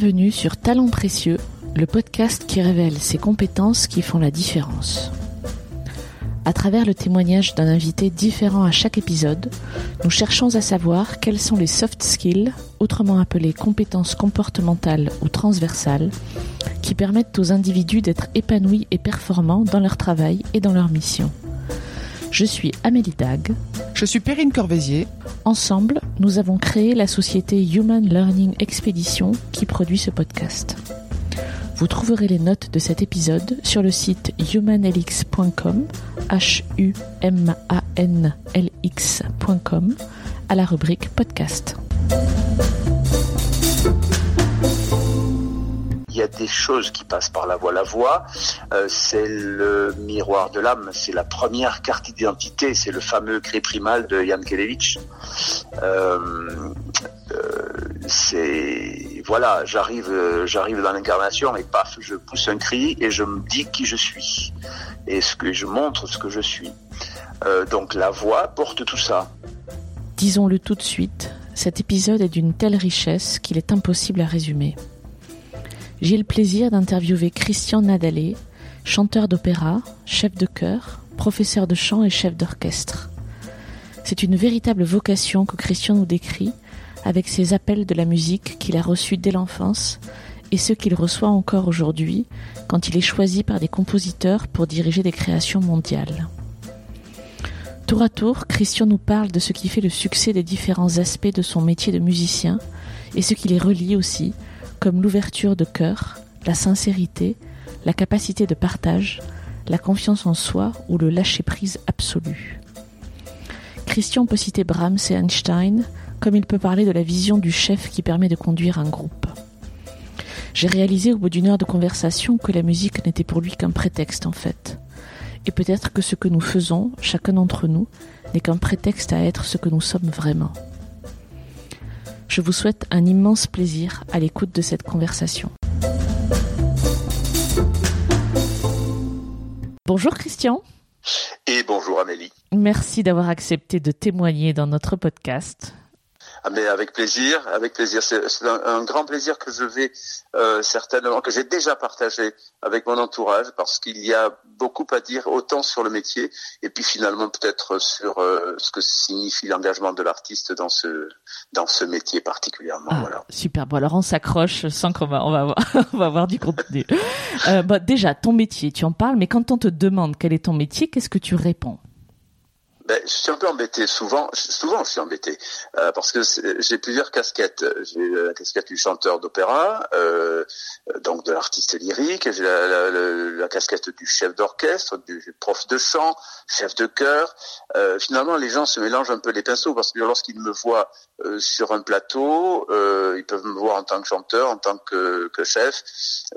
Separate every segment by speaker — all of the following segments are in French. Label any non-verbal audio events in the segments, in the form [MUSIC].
Speaker 1: Bienvenue sur Talents Précieux, le podcast qui révèle ces compétences qui font la différence. À travers le témoignage d'un invité différent à chaque épisode, nous cherchons à savoir quels sont les soft skills, autrement appelés compétences comportementales ou transversales, qui permettent aux individus d'être épanouis et performants dans leur travail et dans leur mission. Je suis Amélie Dag.
Speaker 2: Je suis Perrine Corvézier.
Speaker 1: Ensemble, nous avons créé la société Human Learning Expedition qui produit ce podcast. Vous trouverez les notes de cet épisode sur le site humanlx.com, h u m a n l x.com, à la rubrique podcast.
Speaker 3: Il y a des choses qui passent par la voix. La voix, euh, c'est le miroir de l'âme, c'est la première carte d'identité, c'est le fameux cri primal de Jan Kelevich. Euh, euh, voilà, j'arrive, j'arrive dans l'incarnation et paf, je pousse un cri et je me dis qui je suis et je montre, ce que je suis. Donc la voix porte tout ça.
Speaker 1: Disons-le tout de suite, cet épisode est d'une telle richesse qu'il est impossible à résumer. J'ai le plaisir d'interviewer Christian Nadalé, chanteur d'opéra, chef de chœur, professeur de chant et chef d'orchestre. C'est une véritable vocation que Christian nous décrit avec ses appels de la musique qu'il a reçus dès l'enfance et ceux qu'il reçoit encore aujourd'hui quand il est choisi par des compositeurs pour diriger des créations mondiales. Tour à tour, Christian nous parle de ce qui fait le succès des différents aspects de son métier de musicien et ce qui les relie aussi, comme l'ouverture de cœur, la sincérité, la capacité de partage, la confiance en soi ou le lâcher-prise absolu. Christian peut citer Brahms et Einstein, comme il peut parler de la vision du chef qui permet de conduire un groupe. J'ai réalisé au bout d'une heure de conversation que la musique n'était pour lui qu'un prétexte en fait. Et peut-être que ce que nous faisons, chacun d'entre nous, n'est qu'un prétexte à être ce que nous sommes vraiment. Je vous souhaite un immense plaisir à l'écoute de cette conversation. Bonjour Christian.
Speaker 3: Et bonjour Amélie.
Speaker 1: Merci d'avoir accepté de témoigner dans notre podcast.
Speaker 3: Ah, mais avec plaisir, avec plaisir. C'est un, un grand plaisir que je vais euh, certainement, que j'ai déjà partagé avec mon entourage, parce qu'il y a beaucoup à dire, autant sur le métier, et puis finalement peut-être sur euh, ce que signifie l'engagement de l'artiste dans ce dans ce métier particulièrement.
Speaker 1: Ah,
Speaker 3: Voilà.
Speaker 1: Super. Bon, alors on s'accroche sans qu'on va, on va avoir, [LAUGHS] on va avoir du contenu. Euh, bon, déjà, ton métier, tu en parles, mais quand on te demande quel est ton métier, qu'est-ce que tu réponds?
Speaker 3: Ben, je suis un peu embêté. Souvent, souvent, je suis embêté euh, parce que j'ai plusieurs casquettes. J'ai la casquette du chanteur d'opéra, euh, donc de l'artiste lyrique. J'ai la, casquette du chef d'orchestre, du prof de chant, chef de chœur. Euh, finalement, les gens se mélangent un peu les pinceaux parce que lorsqu'ils me voient euh, sur un plateau, euh, ils peuvent me voir en tant que chanteur, en tant que, que chef,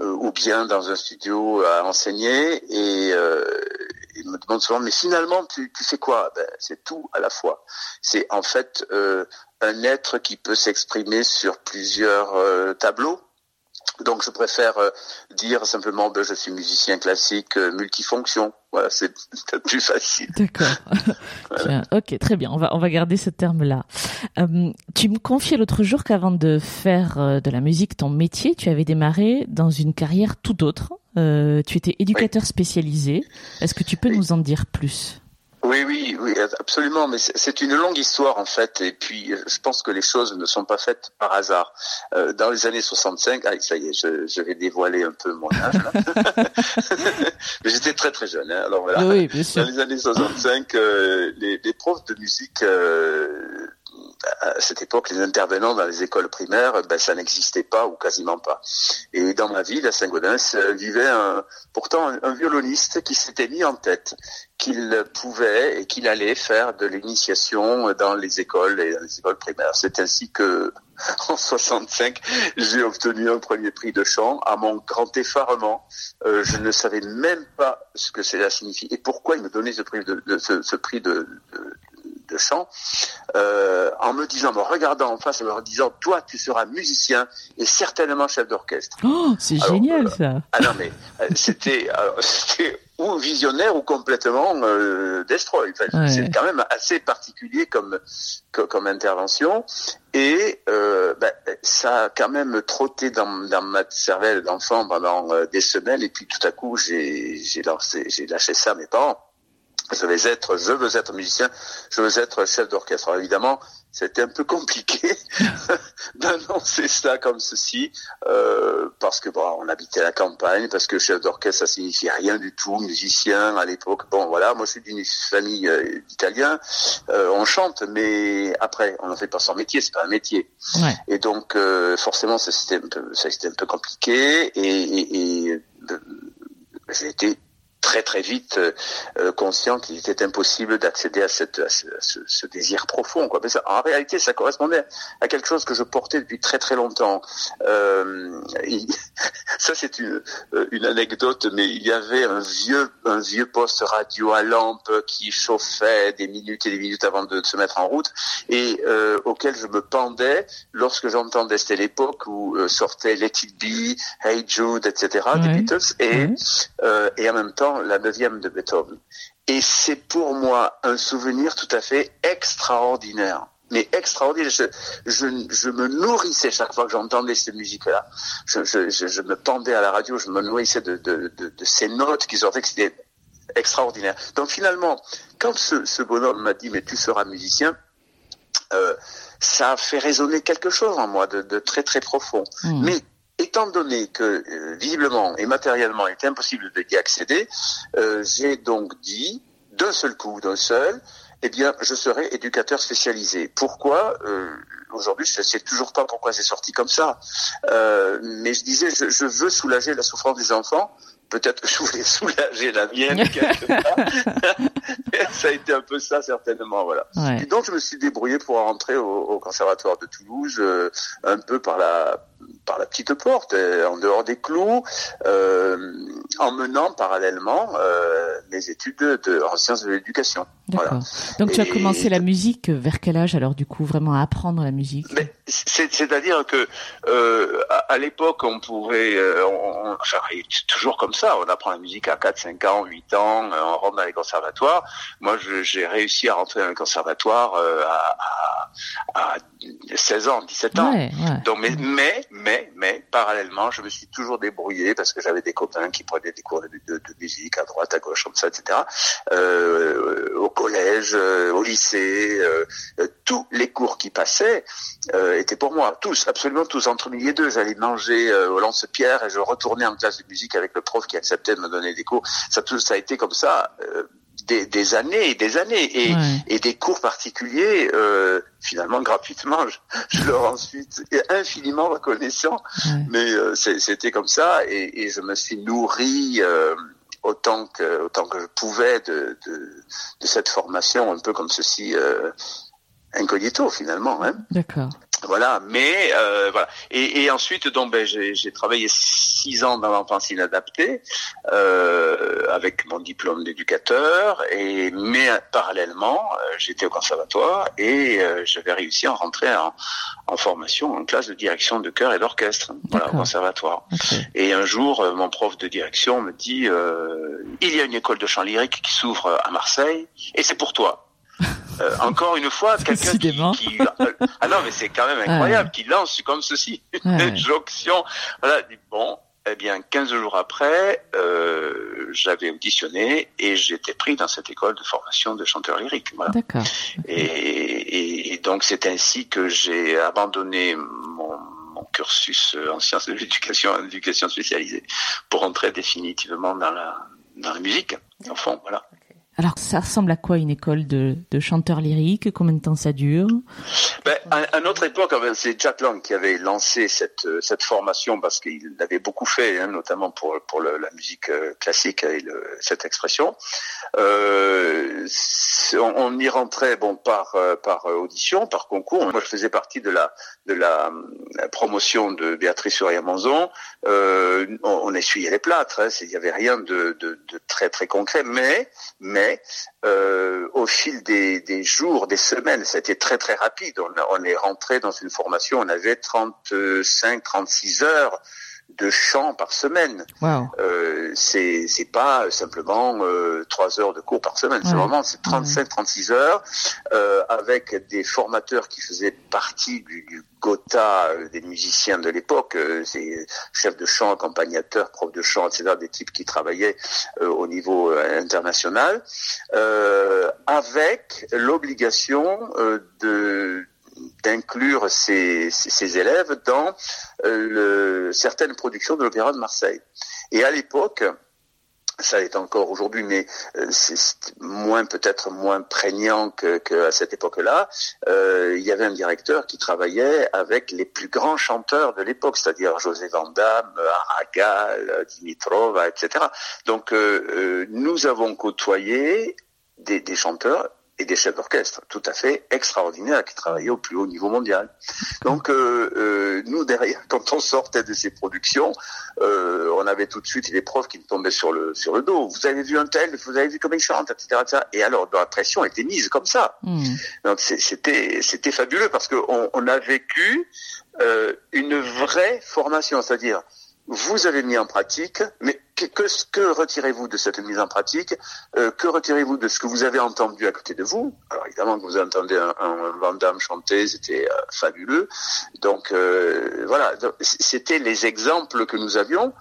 Speaker 3: euh, ou bien dans un studio à enseigner. Et ils me demandent souvent, mais finalement, tu, tu fais quoi? Ben, C'est tout à la fois. C'est en fait euh, un être qui peut s'exprimer sur plusieurs euh, tableaux. Donc je préfère euh, dire simplement, ben, je suis musicien classique euh, multifonction. Voilà, c'est [LAUGHS] plus facile.
Speaker 1: D'accord. [LAUGHS] Tiens, ok, très bien. On va, on va garder ce terme-là. Euh, tu me confiais l'autre jour qu'avant de faire euh, de la musique ton métier, tu avais démarré dans une carrière tout autre. Euh, tu étais éducateur spécialisé. Est-ce que tu peux
Speaker 3: Oui.
Speaker 1: nous en dire plus?
Speaker 3: Oui, oui, oui, absolument. Mais c'est une longue histoire en fait. Et puis, euh, je pense que les choses ne sont pas faites par hasard. Euh, dans les années 65, ah, ça y est, je, je vais dévoiler un peu mon âge. là. [LAUGHS] Mais j'étais très très jeune. Hein, alors voilà.
Speaker 1: Oui, bien sûr.
Speaker 3: Dans les années 65, euh, les, les profs de musique, euh, à cette époque, les intervenants dans les écoles primaires, ben, ça n'existait pas ou quasiment pas. Et dans ma ville, à Saint-Gaudens, euh, vivait un, pourtant un, violoniste qui s'était mis en tête qu'il pouvait et qu'il allait faire de l'initiation dans les écoles et dans les écoles primaires. C'est ainsi que, [LAUGHS] en 65, j'ai obtenu un premier prix de chant. À mon grand effarement, euh, je ne savais même pas ce que cela signifie et pourquoi il me donnait ce prix de, de, de chant, euh, en me disant, me regardant en face, en me disant, toi, tu seras musicien et certainement chef d'orchestre.
Speaker 1: Oh, c'est génial
Speaker 3: euh,
Speaker 1: ça.
Speaker 3: Ah non, mais euh, c'était, [LAUGHS] ou visionnaire ou complètement euh, destroy. C'est quand même assez particulier comme comme, intervention et euh, ben, ça a quand même trotté dans, dans ma cervelle d'enfant pendant euh, des semaines et puis tout à coup j'ai j'ai lâché ça à mes parents. Je vais être, je veux être musicien, je veux être chef d'orchestre. Alors évidemment, c'était un peu compliqué [LAUGHS] d'annoncer ça comme ceci, euh, parce que bon, on habitait la campagne, parce que chef d'orchestre ça signifiait rien du tout, musicien à l'époque. Bon voilà, moi je suis d'une famille euh, d'Italiens, euh, on chante, mais après on n'en fait pas son métier, c'est pas un métier. Ouais. Et donc euh, forcément ça c'était un peu, ça c'était un peu compliqué et, et, et j'ai été très très vite euh, euh, conscient qu'il était impossible d'accéder à, cette, à ce, ce, désir profond. Quoi. Mais ça, en réalité, ça correspondait à quelque chose que je portais depuis très très longtemps. Euh, [LAUGHS] ça, c'est une, euh, une anecdote, mais il y avait un vieux un vieux poste radio à lampe qui chauffait des minutes et des minutes avant de, se mettre en route et euh, auquel je me pendais lorsque j'entendais. C'était l'époque où euh, sortait Let It Be, Hey Jude, etc. des Beatles et et en même temps la neuvième de Beethoven. Et c'est pour moi un souvenir tout à fait extraordinaire. Mais extraordinaire. Je, je, me nourrissais chaque fois que j'entendais cette musique-là. Je, je, me pendais à la radio, je me nourrissais de, de, de, ces notes qui sortaient, que c'était extraordinaire. Donc finalement, quand ce, ce bonhomme m'a dit, mais tu seras musicien, euh, ça a fait résonner quelque chose en moi de, de très très profond. Mmh. Mais étant donné que euh, visiblement et matériellement il était impossible d'y accéder, euh, j'ai donc dit d'un seul coup, d'un seul, eh bien, je serai éducateur spécialisé. Pourquoi? Euh, Aujourd'hui, je ne sais toujours pas pourquoi c'est sorti comme ça. mais je disais, je, veux soulager la souffrance des enfants peut-être que je voulais soulager la mienne [LAUGHS] quelque part. ça a été un peu ça certainement, voilà. Et donc je me suis débrouillé pour rentrer au, conservatoire de Toulouse, euh, un peu par la par la petite porte, euh, en dehors des clous, euh, en menant parallèlement euh, mes études de, en sciences de l'éducation.
Speaker 1: Voilà. Donc tu as commencé la musique vers quel âge alors du coup vraiment à apprendre la musique?
Speaker 3: C'est-à-dire que euh, à, l'époque on pouvait, on, on, toujours comme ça, on apprend la musique à 4, 5 ans, 8 ans, on rentre dans les conservatoires. Moi j'ai réussi à rentrer dans le conservatoire à, à, à, 16 ans, 17 ans. Donc mais, mais mais mais parallèlement je me suis toujours débrouillé parce que j'avais des copains qui prenaient des cours de, de, musique à droite, à gauche, comme ça, etc. Euh, au collège, euh, au lycée, euh, euh, tous les cours qui passaient étaient pour moi, tous, absolument tous. Entre midi et deux, j'allais manger au lance-pierre et je retournais en classe de musique avec le prof qui acceptait de me donner des cours. Ça, tout, ça a été comme ça. Des, des, années et des années et, et des cours particuliers euh, finalement gratuitement je, je, leur en suis infiniment reconnaissant mais euh, c'était comme ça et, et, je me suis nourri euh, autant que autant que je pouvais de, de, cette formation un peu comme ceci euh, incognito finalement hein.
Speaker 1: d'accord
Speaker 3: voilà, mais euh, voilà. Et, et, ensuite, donc, ben, j'ai travaillé six ans dans l'enfance inadaptée euh, avec mon diplôme d'éducateur. Et mais parallèlement, euh, j'étais au conservatoire et euh, j'avais réussi à rentrer en, en, formation en classe de direction de chœur et d'orchestre, voilà, au conservatoire. Et un jour, mon prof de direction me dit il y a une école de chant lyrique qui s'ouvre à Marseille et c'est pour toi. Euh, encore une fois, quelqu'un qui, qui, [LAUGHS] ah non mais c'est quand même incroyable, qui lance comme ceci [LAUGHS] une injonction. Voilà, bon, eh bien 15 jours après, euh, j'avais auditionné et j'étais pris dans cette école de formation de chanteur lyrique. Voilà.
Speaker 1: D'accord.
Speaker 3: Et, et, et, donc c'est ainsi que j'ai abandonné mon, mon cursus en sciences de l'éducation, en éducation spécialisée, pour entrer définitivement dans la dans la musique. Au fond, voilà.
Speaker 1: Alors, ça ressemble à quoi une école de, de chanteurs lyriques? Combien de temps ça dure?
Speaker 3: Ben, à, notre époque, c'est Jack Lang qui avait lancé cette, cette formation parce qu'il l'avait beaucoup fait, hein, notamment pour, pour la musique euh, classique et cette expression. Euh, on, y rentrait bon par euh, par audition, par concours. Moi, je faisais partie de la de la, promotion de Béatrice Uriamonzon. Euh, on, on, essuyait les plâtres. Hein, il n'y avait rien de, de, de, très très concret, mais mais euh, au fil des, jours, des semaines, été très très rapide. On, on est rentré dans une formation, on avait 35, 36 heures de chant par semaine.
Speaker 1: Wow.
Speaker 3: Euh, c'est c'est pas simplement euh, trois heures de cours par semaine. C'est
Speaker 1: Ouais.
Speaker 3: vraiment c'est 35 36 heures euh, avec des formateurs qui faisaient partie du, du Gotha euh, des musiciens de l'époque. Euh, c'est chefs de chant, accompagnateurs, profs de chant, etc. Des types qui travaillaient euh, au niveau euh, international, euh, avec l'obligation euh, de d'inclure ces, ces, élèves dans euh, le, certaines productions de l'Opéra de Marseille. Et à l'époque, ça est encore aujourd'hui, mais euh, c'est moins peut-être moins prégnant que, que cette époque-là. Euh, il y avait un directeur qui travaillait avec les plus grands chanteurs de l'époque, c'est-à-dire José Van Damme, Aragal, Dimitrova, etc. Donc euh, euh, nous avons côtoyé des, des chanteurs et des chefs d'orchestre tout à fait extraordinaires qui travaillaient au plus haut niveau mondial. Donc euh, euh, nous derrière, [LAUGHS] quand on sortait de ces productions, euh, on avait tout de suite les profs qui nous tombaient sur le sur le dos. Vous avez vu un tel, vous avez vu comme il chante, etc., etc. Et alors la pression était mise comme ça.
Speaker 1: Hmm.
Speaker 3: Donc c'était c'était fabuleux parce que on, on a vécu euh, une vraie formation, c'est-à-dire vous avez mis en pratique, mais que, que, que retirez-vous de cette mise en pratique Euh, Que retirez-vous de ce que vous avez entendu à côté de vous Alors évidemment que vous entendez un, un Van Damme chanter, c'était euh, fabuleux. Donc euh, voilà, c'était les exemples que nous avions.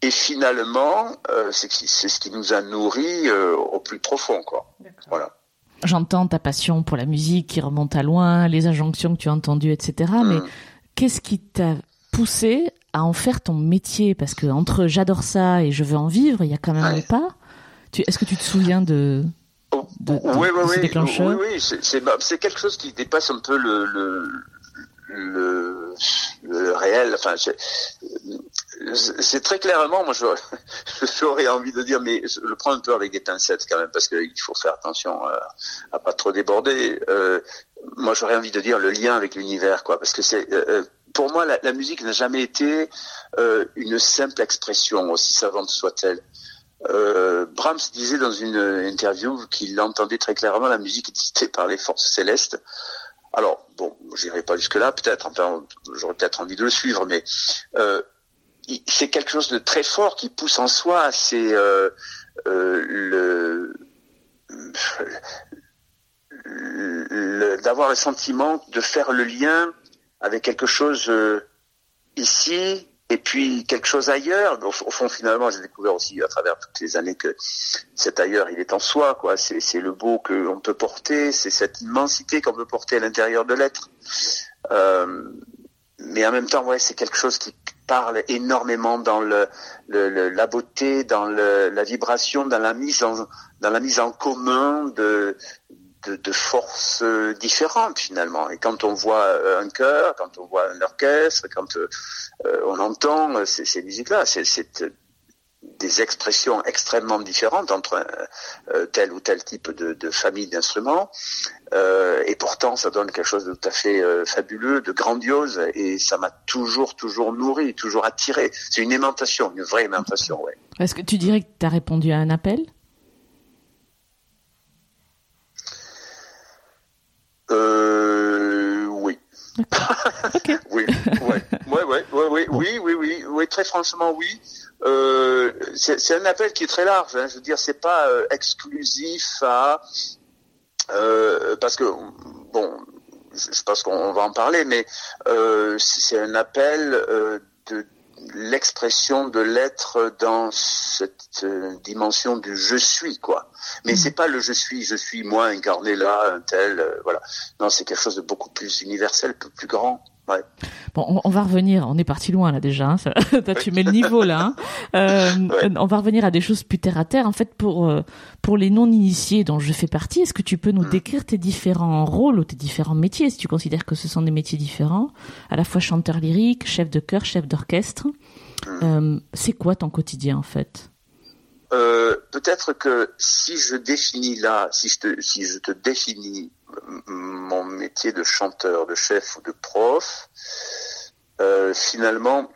Speaker 3: Et finalement, euh, c'est ce qui nous a nourris euh, au plus profond, quoi. Voilà.
Speaker 1: J'entends ta passion pour la musique qui remonte à loin, les injonctions que tu as entendues, etc. Mais
Speaker 3: Mm.
Speaker 1: qu'est-ce qui t'a poussé à en faire ton métier Parce que entre j'adore ça et je veux en vivre, il y a quand même
Speaker 3: Ouais.
Speaker 1: un pas. Tu, est-ce que tu te souviens de,
Speaker 3: Oh,
Speaker 1: de- de-
Speaker 3: oui, oui,
Speaker 1: de ce
Speaker 3: oui,
Speaker 1: déclencheur?
Speaker 3: Oui, oui, c'est- c'est bah, c'est quelque chose qui dépasse un peu le le, le, le réel. Enfin, c'est c'est très clairement, moi, je- [LAUGHS] j'aurais envie de dire, mais je le prends un peu avec des pincettes quand même, parce qu'il faut faire attention à, à pas trop déborder. Euh, moi, j'aurais envie de dire le lien avec l'univers, quoi, parce que c'est euh, pour moi, la, musique n'a jamais été euh, une simple expression, aussi savante soit-elle. Euh, Brahms disait dans une interview qu'il entendait très clairement la musique dictée par les forces célestes. Alors, bon, j'irai pas jusque-là, peut-être, enfin, j'aurais peut-être envie de le suivre, mais euh, c'est quelque chose de très fort qui pousse en soi, c'est euh, euh, le, le- d'avoir le sentiment de faire le lien avec quelque chose euh, ici et puis quelque chose ailleurs. Au, fond, finalement, j'ai découvert aussi à travers toutes les années que cet ailleurs, il est en soi, quoi. C'est, c'est le beau que l'on peut porter, c'est cette immensité qu'on peut porter à l'intérieur de l'être. Euh, mais en même temps, ouais, c'est quelque chose qui parle énormément dans le, le- le- la beauté, dans le, la vibration, dans la mise en, dans la mise en commun de, de, de forces différentes finalement. Et quand on voit euh, un chœur, quand on voit un orchestre, quand euh, on entend euh, ces, ces musiques-là, c'est, des expressions extrêmement différentes entre tel ou tel type de, de famille d'instruments. Et pourtant, ça donne quelque chose de tout à fait fabuleux, de grandiose, et ça m'a toujours, toujours nourri, toujours attiré. C'est une aimantation, une vraie aimantation, ouais.
Speaker 1: Est-ce que tu dirais que tu as répondu à un appel
Speaker 3: Euh, oui.
Speaker 1: Ok.
Speaker 3: Oui, ouais, ouais, ouais, ouais, oui, oui, oui, oui, très franchement, oui. Euh, c'est un appel qui est très large. Hein, je veux dire, c'est pas euh, exclusif à euh, parce que bon, je, je pense qu'on va en parler, mais euh, c'est un appel de l'expression de l'être dans cette euh, dimension du je suis quoi. Mais
Speaker 1: Mhm.
Speaker 3: c'est pas le je suis, je suis moi incarné là, un tel, euh, voilà. Non, c'est quelque chose de beaucoup plus universel, beaucoup plus grand. Ouais.
Speaker 1: Bon, on, on va revenir. On est parti loin là déjà. hein, ça- [LAUGHS] Toi, tu mets le niveau là. hein. Euh,
Speaker 3: Ouais.
Speaker 1: On va revenir à des choses plus terre à terre. En fait, pour euh, pour les non initiés dont je fais partie, est-ce que tu peux nous
Speaker 3: Mm.
Speaker 1: décrire tes différents rôles ou tes différents métiers, si tu considères que ce sont des métiers différents, à la fois chanteur lyrique, chef de chœur, chef d'orchestre.
Speaker 3: Mm.
Speaker 1: Euh, c'est quoi ton quotidien en fait?
Speaker 3: Euh, peut-être que si je définis là, si je te, si je te définis mon métier de chanteur, de chef ou de prof, euh, finalement,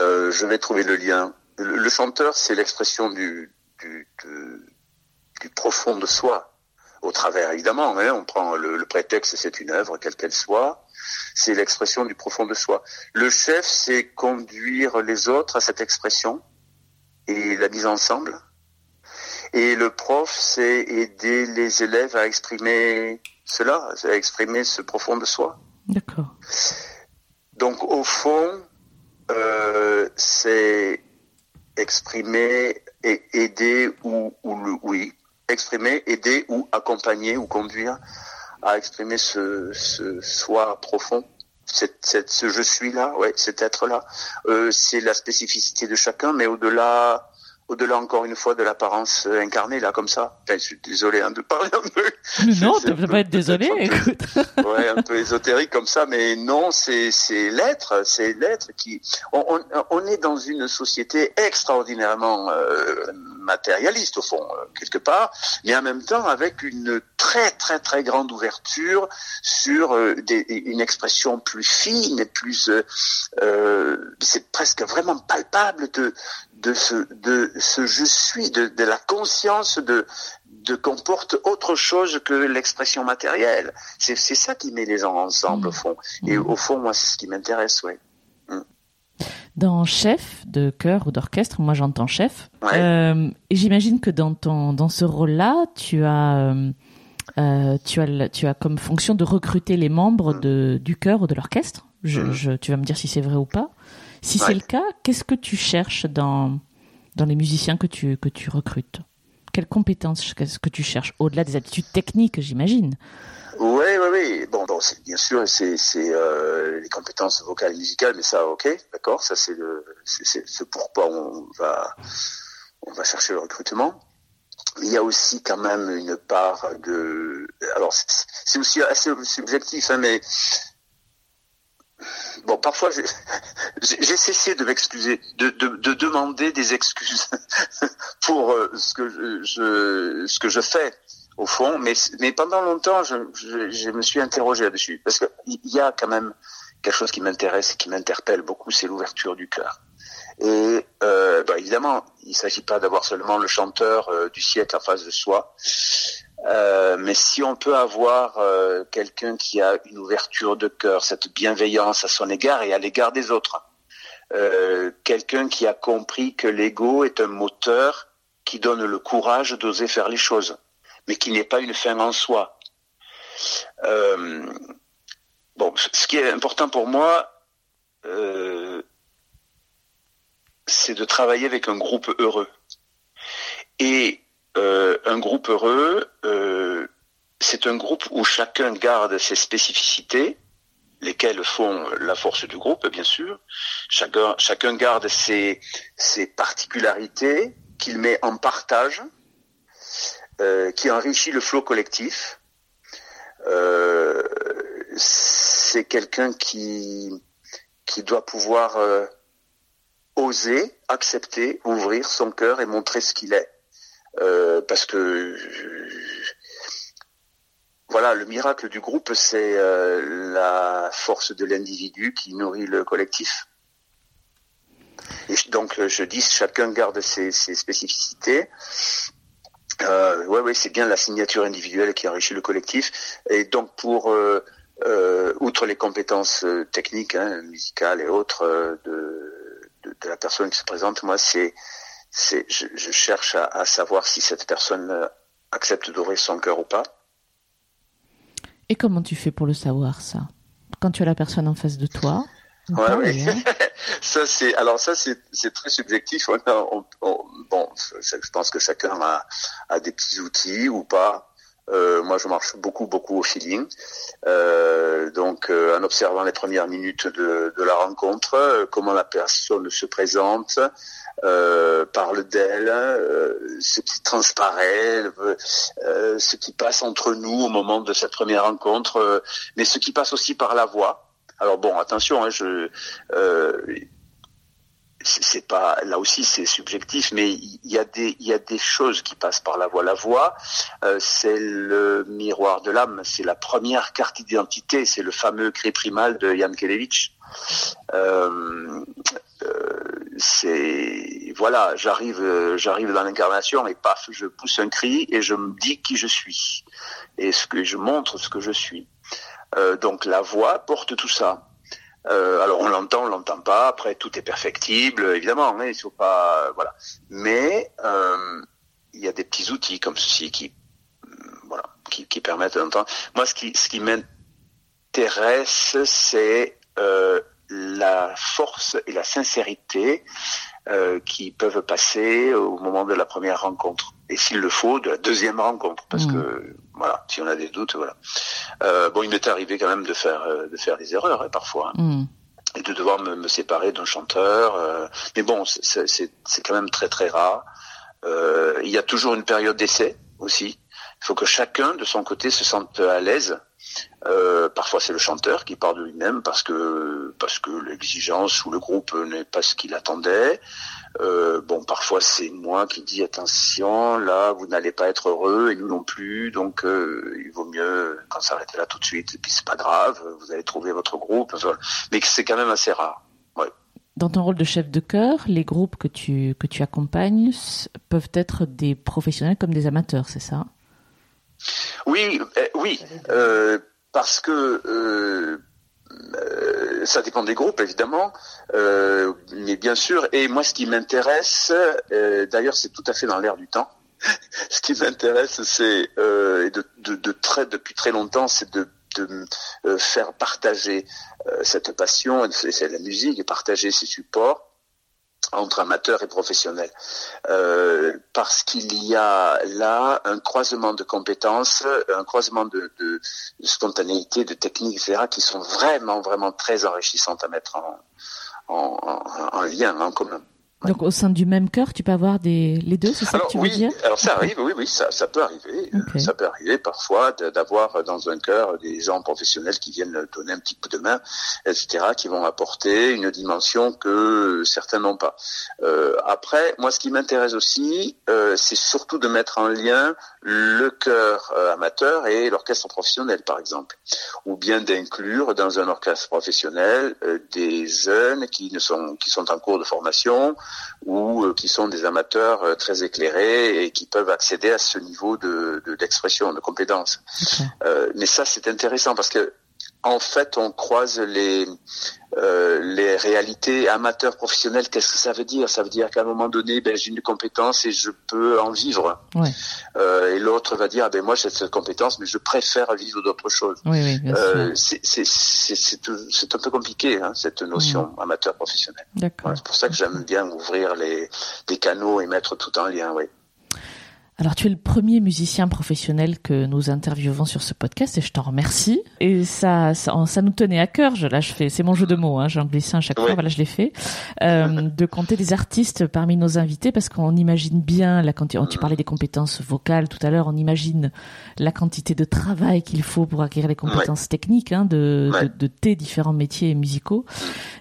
Speaker 3: euh, je vais trouver le lien. Le, chanteur, c'est l'expression du, du, de- du profond de soi. au travers évidemment. Hein, on prend le, le prétexte, c'est une œuvre, quelle qu'elle soit. C'est l'expression du profond de soi. Le chef, c'est conduire les autres à cette expression et la mise ensemble. Et le prof, c'est aider les élèves à exprimer cela, à exprimer ce profond de soi.
Speaker 1: D'accord.
Speaker 3: Donc au fond, euh, c'est exprimer et aider ou, ou oui, exprimer, aider ou accompagner ou conduire à exprimer ce, ce soi profond. Cette, cette, ce je suis là, ouais, cet être là, euh, c'est la spécificité de chacun, mais au-delà au-delà encore une fois de l'apparence incarnée là comme ça. je suis désolé hein, de parler un peu.
Speaker 1: Non, tu peux pas être désolé. Écoute. [LAUGHS]
Speaker 3: ouais, un peu ésotérique comme ça, mais non, c'est c'est l'être, c'est l'être qui. On, on, on, est dans une société extraordinairement euh, matérialiste au fond euh, quelque part, mais en même temps avec une très très très grande ouverture sur euh, des, une expression plus fine et plus. Euh, euh c'est presque vraiment palpable de de ce, de ce je suis, de, de la conscience de, de comporte autre chose que l'expression matérielle. C'est, c'est ça qui met les gens ensemble au fond. Et au fond, moi, c'est ce qui m'intéresse, ouais. Mm.
Speaker 1: Dans chef de chœur ou d'orchestre, moi j'entends chef. Ouais. Euh, et j'imagine que dans ton dans ce rôle-là, tu as euh, tu as tu as comme fonction de recruter les membres de du chœur ou de l'orchestre. Je, je, tu vas me dire si c'est vrai ou pas. Si ouais. c'est le cas, qu'est-ce que tu cherches dans, dans les musiciens que tu, que tu recrutes? Quelles compétences qu'est-ce que tu cherches Au-delà des attitudes techniques, j'imagine?
Speaker 3: Oui, oui, oui. Bon, bon bien sûr, c'est euh, les compétences vocales et musicales, mais ça, ok, d'accord, ça c'est le, ce pourquoi on va, on va chercher le recrutement. Il y a aussi quand même une part de, alors c'est aussi assez subjectif, hein, mais bon, parfois [LAUGHS] j'ai cessé de m'excuser, de, de, de, demander des excuses [LAUGHS] pour euh, ce que je, fais au fond, mais, pendant longtemps, je me suis interrogé là-dessus. Parce qu'il y a quand même quelque chose qui m'intéresse et qui m'interpelle beaucoup, c'est l'ouverture du cœur. Et euh, bah évidemment, il ne s'agit pas d'avoir seulement le chanteur euh, du siècle en face de soi, euh, mais si on peut avoir euh, quelqu'un qui a une ouverture de cœur, cette bienveillance à son égard et à l'égard des autres, euh, quelqu'un qui a compris que l'ego est un moteur qui donne le courage d'oser faire les choses, mais qui n'est pas une fin en soi. Euh, bon, ce qui est important pour moi, c'est de travailler avec un groupe heureux. Et euh, un groupe heureux, euh, c'est un groupe où chacun garde ses spécificités, lesquelles font la force du groupe, bien sûr. Chacun, chacun garde ses, ses particularités qu'il met en partage, euh, qui enrichit le flot collectif. C'est quelqu'un qui, qui doit pouvoir oser, accepter, ouvrir son cœur et montrer ce qu'il est. Euh, parce que voilà, le miracle du groupe, c'est euh, la force de l'individu qui nourrit le collectif. Et donc, je dis, chacun garde ses, spécificités. Euh, ouais, ouais, c'est bien la signature individuelle qui enrichit le collectif. Et donc, pour euh, euh outre les compétences euh, techniques, hein, musicales et autres de, la personne qui se présente, moi, c'est c'est je, je, cherche à, à, savoir si cette personne euh, accepte d'ouvrir son cœur ou pas.
Speaker 1: Et comment tu fais pour le savoir ça? Quand tu as la personne en face de toi
Speaker 3: Ouais, oui. Hein [LAUGHS] ça c'est alors ça c'est c'est très subjectif. On [LAUGHS] a, on, on, bon, je pense que chacun a, a des petits outils ou pas. Euh, moi, je marche beaucoup, beaucoup au feeling. Euh, donc, euh, en observant les premières minutes de, de la rencontre, euh, comment la personne se présente, euh, parle d'elle, euh, ce qui transparaît, ce qui passe entre nous au moment de cette première rencontre, mais ce qui passe aussi par la voix. Alors bon, attention, hein, je c'est pas là aussi c'est subjectif mais il y a des il y a des choses qui passent par la voix la voix euh, c'est le miroir de l'âme c'est la première carte d'identité c'est le fameux cri primal de Jan Kelevich euh, euh, c'est voilà, j'arrive, j'arrive dans l'incarnation et paf, je pousse un cri et je me dis qui je suis et ce que je montre ce que je suis. Donc la voix porte tout ça. Euh, alors on l'entend, on l'entend pas. Après tout est perfectible, évidemment. Hein, il faut pas, voilà. Mais euh, il y a des petits outils comme ceci qui, voilà, qui, qui permettent d'entendre. Moi, ce qui, ce qui m'intéresse, c'est euh, la force et la sincérité euh, qui peuvent passer au moment de la première rencontre. Et s'il le faut, de la deuxième rencontre, parce mmh. que voilà, si on a des doutes, voilà. Euh, bon, il m'est arrivé quand même de faire euh, de faire des erreurs hein, parfois. Hein, mmh. Et de devoir me, me séparer d'un chanteur, euh, mais bon, c'est quand même très très rare. Euh, il y a toujours une période d'essai aussi. Il faut que chacun de son côté se sente à l'aise euh, parfois c'est le chanteur qui part de lui-même parce que parce que l'exigence ou le groupe n'est pas ce qu'il attendait. Euh, bon, parfois c'est moi qui dis attention, là vous n'allez pas être heureux et nous non plus, donc euh, il vaut mieux quand s'arrêter là tout de suite. Et puis c'est pas grave, vous allez trouver votre groupe, mais c'est quand même assez rare. Ouais.
Speaker 1: Dans ton rôle de chef de chœur, les groupes que tu que tu accompagnes peuvent être des professionnels comme des amateurs, c'est ça?
Speaker 3: Oui, eh, oui, euh, parce que euh, euh, ça dépend des groupes évidemment, euh, mais bien sûr. Et moi, ce qui m'intéresse, euh, d'ailleurs, c'est tout à fait dans l'air du temps. [LAUGHS] ce qui m'intéresse, c'est de, de, de, depuis très longtemps, c'est de de faire partager cette passion, c'est la musique, et partager ses supports entre amateurs et professionnels. Euh, parce qu'il y a là un croisement de compétences, un croisement de, de, de, spontanéité, de techniques, etc., qui sont vraiment, vraiment très enrichissantes à mettre en, en, en, en lien, en commun.
Speaker 1: Donc au sein du même cœur, tu peux avoir des les deux, c'est ça que tu
Speaker 3: oui,
Speaker 1: veux dire?
Speaker 3: Alors ça arrive, oui, oui, ça, ça peut arriver. Okay. Ça peut arriver parfois d'avoir dans un chœur des gens professionnels qui viennent donner un petit coup de main, etc., qui vont apporter une dimension que certains n'ont pas. Euh, après, moi, ce qui m'intéresse aussi, euh, c'est surtout de mettre en lien le chœur euh, amateur et l'orchestre professionnel, par exemple, ou bien d'inclure dans un orchestre professionnel euh, des jeunes qui ne sont qui sont en cours de formation ou euh, qui sont des amateurs euh, très éclairés et qui peuvent accéder à ce niveau de d'expression, de, de, compétence. Okay. Euh, mais ça, c'est intéressant parce que en fait, on croise les euh, les réalités amateurs professionnels. Qu'est-ce que ça veut dire? Ça veut dire qu'à un moment donné, ben, j'ai une compétence et je peux en vivre.
Speaker 1: Ouais.
Speaker 3: Euh, et l'autre va dire, ah, ben moi j'ai cette compétence, mais je préfère vivre d'autres choses.
Speaker 1: Oui, oui,
Speaker 3: euh, c'est un peu compliqué hein, cette notion mmh. amateur professionnel. C'est pour ça que j'aime bien ouvrir les, les canaux et mettre tout en lien. Oui.
Speaker 1: Alors tu es le premier musicien professionnel que nous interviewons sur ce podcast et je t'en remercie. Et ça, ça, ça, nous tenait à cœur. Je, là, je fais, c'est mon jeu de mots. Hein, J'en glisse un chaque oui. fois. Voilà, je l'ai fait. Euh, de compter des artistes parmi nos invités parce qu'on imagine bien la quantité. Tu parlais des compétences vocales tout à l'heure. On imagine la quantité de travail qu'il faut pour acquérir les compétences techniques hein, de, de, de, tes différents métiers musicaux,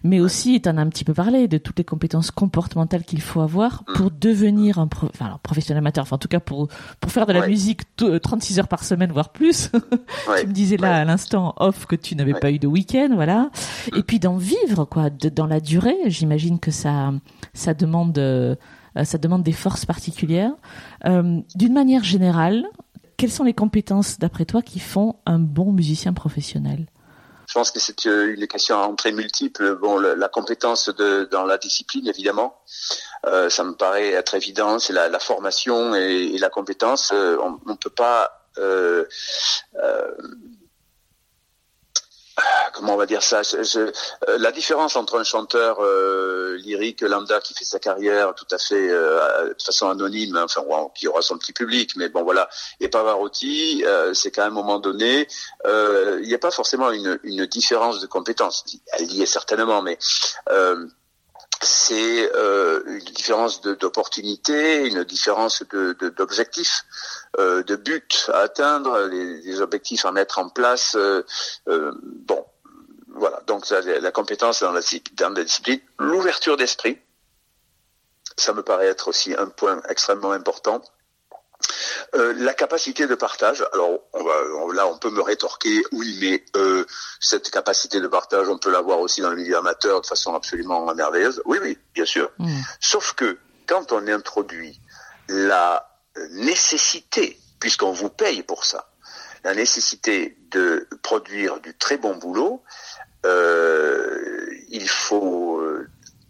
Speaker 1: mais aussi, tu en as un petit peu parlé de toutes les compétences comportementales qu'il faut avoir pour devenir un pro, enfin, alors, professionnel amateur. Enfin, en tout cas pour pour faire de la
Speaker 3: ouais.
Speaker 1: musique 36 heures par semaine voire plus. [LAUGHS]
Speaker 3: Ouais.
Speaker 1: tu me disais là à l'instant off que tu n'avais pas eu de week-end, voilà. Et puis d'en vivre quoi, de, dans la durée. J'imagine que ça ça demande euh, ça demande des forces particulières. Euh, D'une manière générale, quelles sont les compétences d'après toi qui font un bon musicien professionnel?
Speaker 3: Je pense que c'est une question très multiple. Bon, la compétence de, dans la discipline, évidemment, euh, ça me paraît être évident. C'est la, la, formation et, la compétence. Euh, on ne peut pas euh, comment on va dire ça? Je, je, euh, La différence entre un chanteur euh, lyrique lambda qui fait sa carrière tout à fait euh, de façon anonyme, enfin qui aura son petit public, mais bon voilà, et Pavarotti, euh, c'est qu'à un moment donné, euh, il n'y a pas forcément une, une, différence de compétences. Elle y est certainement, mais c'est euh, une différence d'opportunité, une différence d'objectifs, de, de, euh, de buts à atteindre, les, les, objectifs à mettre en place. Euh, bon, voilà. Donc la compétence dans la, dans la discipline, l'ouverture d'esprit, ça me paraît être aussi un point extrêmement important. Euh, la capacité de partage, alors on va, là on peut me rétorquer, oui, mais euh, cette capacité de partage, on peut l'avoir aussi dans le milieu amateur de façon absolument merveilleuse. Oui, oui, bien sûr.
Speaker 1: Mm.
Speaker 3: Sauf que quand on introduit la nécessité, puisqu'on vous paye pour ça, la nécessité de produire du très bon boulot, euh, il faut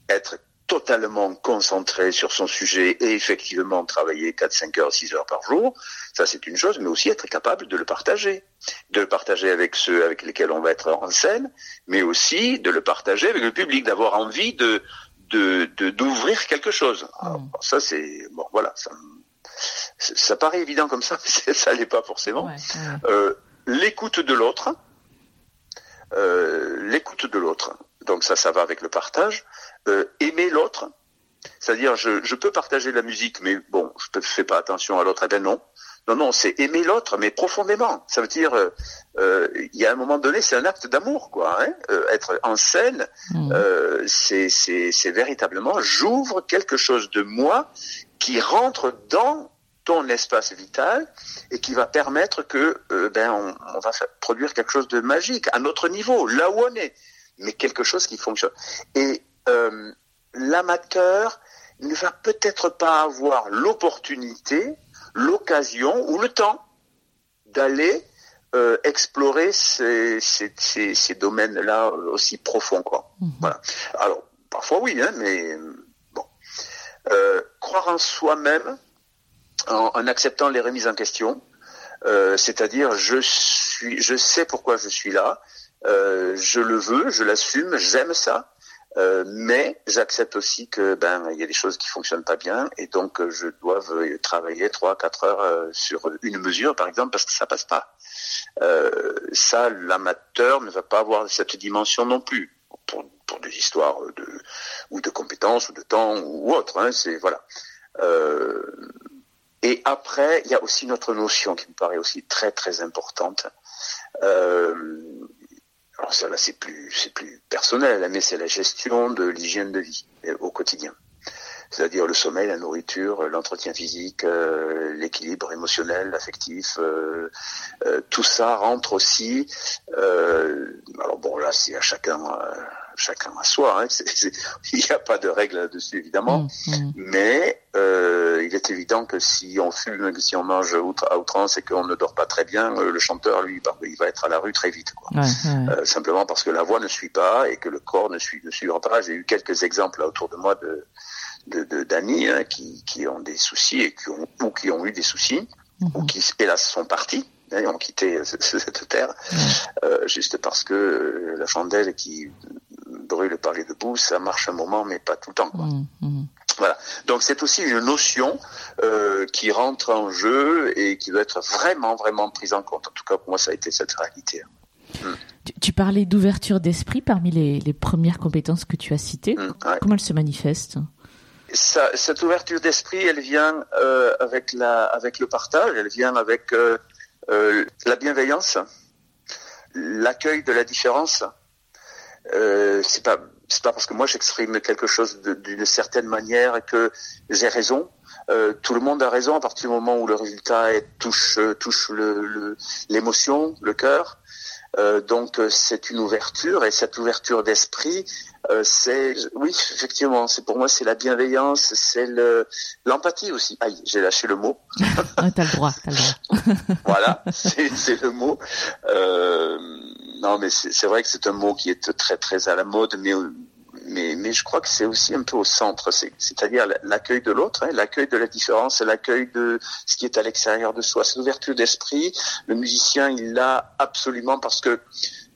Speaker 3: être totalement concentré sur son sujet et effectivement travailler 4, 5 heures, 6 heures par jour, ça c'est une chose, mais aussi être capable de le partager. De le partager avec ceux avec lesquels on va être en scène, mais aussi de le partager avec le public, d'avoir envie de de d'ouvrir quelque chose. Alors, ça c'est bon voilà, ça, ça paraît évident comme ça, [LAUGHS] mais ça l'est pas forcément.
Speaker 1: Ouais, ouais.
Speaker 3: Euh, l'écoute de l'autre, euh, l'écoute de l'autre. Donc ça, ça va avec le partage. Euh, aimer l'autre, c'est-à-dire je, je peux partager la musique, mais bon, je ne fais pas attention à l'autre. Eh ben non, non, non, c'est aimer l'autre, mais profondément. Ça veut dire, euh, euh, il y a un moment donné, c'est un acte d'amour, quoi. Hein Euh, être en scène,
Speaker 1: Mm.
Speaker 3: euh, c'est véritablement, j'ouvre quelque chose de moi qui rentre dans ton espace vital et qui va permettre que euh, ben on, on va produire quelque chose de magique à notre niveau, là où on est, mais quelque chose qui fonctionne. Et euh, l'amateur ne va peut-être pas avoir l'opportunité, l'occasion ou le temps d'aller euh, explorer ces, ces, ces, ces domaines-là aussi profonds, quoi.
Speaker 1: Mhm.
Speaker 3: Voilà. Alors parfois oui, hein, mais bon. Euh, croire en soi-même, en, en acceptant les remises en question, euh, c'est-à-dire je suis, je sais pourquoi je suis là, je le veux, je l'assume, j'aime ça, euh, mais j'accepte aussi que ben il y a des choses qui fonctionnent pas bien et donc euh, je dois euh, travailler trois quatre heures euh, sur une mesure par exemple parce que ça passe pas. Euh, ça l'amateur ne va pas avoir cette dimension non plus pour, pour des histoires de ou de compétences ou de temps ou autre. Hein, c'est voilà. Euh, et après, il y a aussi notre notion qui me paraît aussi très très importante. Euh, alors ça là c'est plus c'est plus personnel, hein, mais c'est la gestion de l'hygiène de vie euh, au quotidien. C'est-à-dire le sommeil, la nourriture, l'entretien physique, euh, l'équilibre émotionnel, affectif, euh, euh, tout ça rentre aussi. euh, alors bon là c'est à chacun euh, chacun à soi. Hein, [LAUGHS] c'est- c'est- il n'y a pas de règle là-dessus évidemment.
Speaker 1: Mm, mm.
Speaker 3: Mais euh, il est évident que si on fume, si on mange outre- à outrance et qu'on ne dort pas très bien, euh, le chanteur, lui, bah, il va être à la rue très vite. Quoi.
Speaker 1: Ouais, ouais.
Speaker 3: Euh, simplement parce que la voix ne suit pas et que le corps ne, suit, ne suivra pas. J'ai eu quelques exemples là, autour de moi de de- de- d'amis hein, qui, qui ont des soucis et qui ont, ou qui ont eu des soucis ou
Speaker 1: Mhm.
Speaker 3: qui, hélas, sont partis. hein, ont quitté ce- cette terre euh, juste parce que euh, la chandelle qui brûle par les deux bouts, ça marche un moment, mais pas tout le temps. Quoi.
Speaker 1: Mm, mm.
Speaker 3: Voilà. Donc c'est aussi une notion euh, qui rentre en jeu et qui doit être vraiment, vraiment prise en compte. En tout cas, pour moi, ça a été cette réalité.
Speaker 1: Tu, tu parlais d'ouverture d'esprit parmi les, les premières compétences que tu as citées.
Speaker 3: Mm, ouais.
Speaker 1: Comment elle se manifeste
Speaker 3: Ça- cette ouverture d'esprit, elle vient euh, avec la, avec le partage, elle vient avec euh, la bienveillance, l'accueil de la différence. Euh, c'est pas, c'est pas parce que moi j'exprime quelque chose d'une certaine manière que j'ai raison. Euh, tout le monde a raison à partir du moment où le résultat est, touche, euh, touche le- le- l'émotion, le, cœur. Euh, donc euh, c'est une ouverture et cette ouverture d'esprit, euh, c'est oui effectivement, c'est pour moi c'est la bienveillance, c'est le l'empathie aussi. Aïe, j'ai lâché le mot.
Speaker 1: ah, T'as le droit, t'as le droit. [LAUGHS]
Speaker 3: Voilà, [LAUGHS] c'est c'est le mot. Euh, non, mais c'est vrai que c'est un mot qui est très très à la mode, mais mais je crois que c'est aussi un peu au centre, c'est- c'est-à-dire l'accueil de l'autre, hein, l'accueil de la différence, l'accueil de ce qui est à l'extérieur de soi. Cette ouverture d'esprit, le musicien il l'a absolument parce que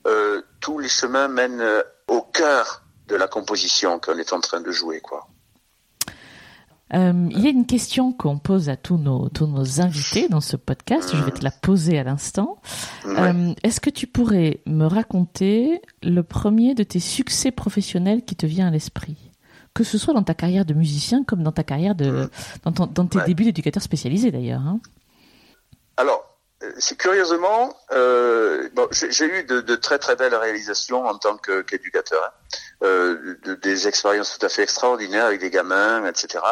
Speaker 3: euh, tous les chemins mènent euh, au cœur de la composition qu'on est en train de jouer, quoi.
Speaker 1: Euh, Il y a une question qu'on pose à tous nos, tous nos invités dans ce podcast. Je vais te la poser à l'instant.
Speaker 3: Ouais.
Speaker 1: Euh, Est-ce que tu pourrais me raconter le premier de tes succès professionnels qui te vient à l'esprit? Que ce soit dans ta carrière de musicien comme dans ta carrière de, dans, ton- dans tes
Speaker 3: Ouais.
Speaker 1: débuts d'éducateur spécialisé d'ailleurs. hein.
Speaker 3: Alors, c'est curieusement, euh, bon, j'ai eu de, de, très très belles réalisations en tant qu'éducateur, hein. euh, de, des expériences tout à fait extraordinaires avec des gamins, etc.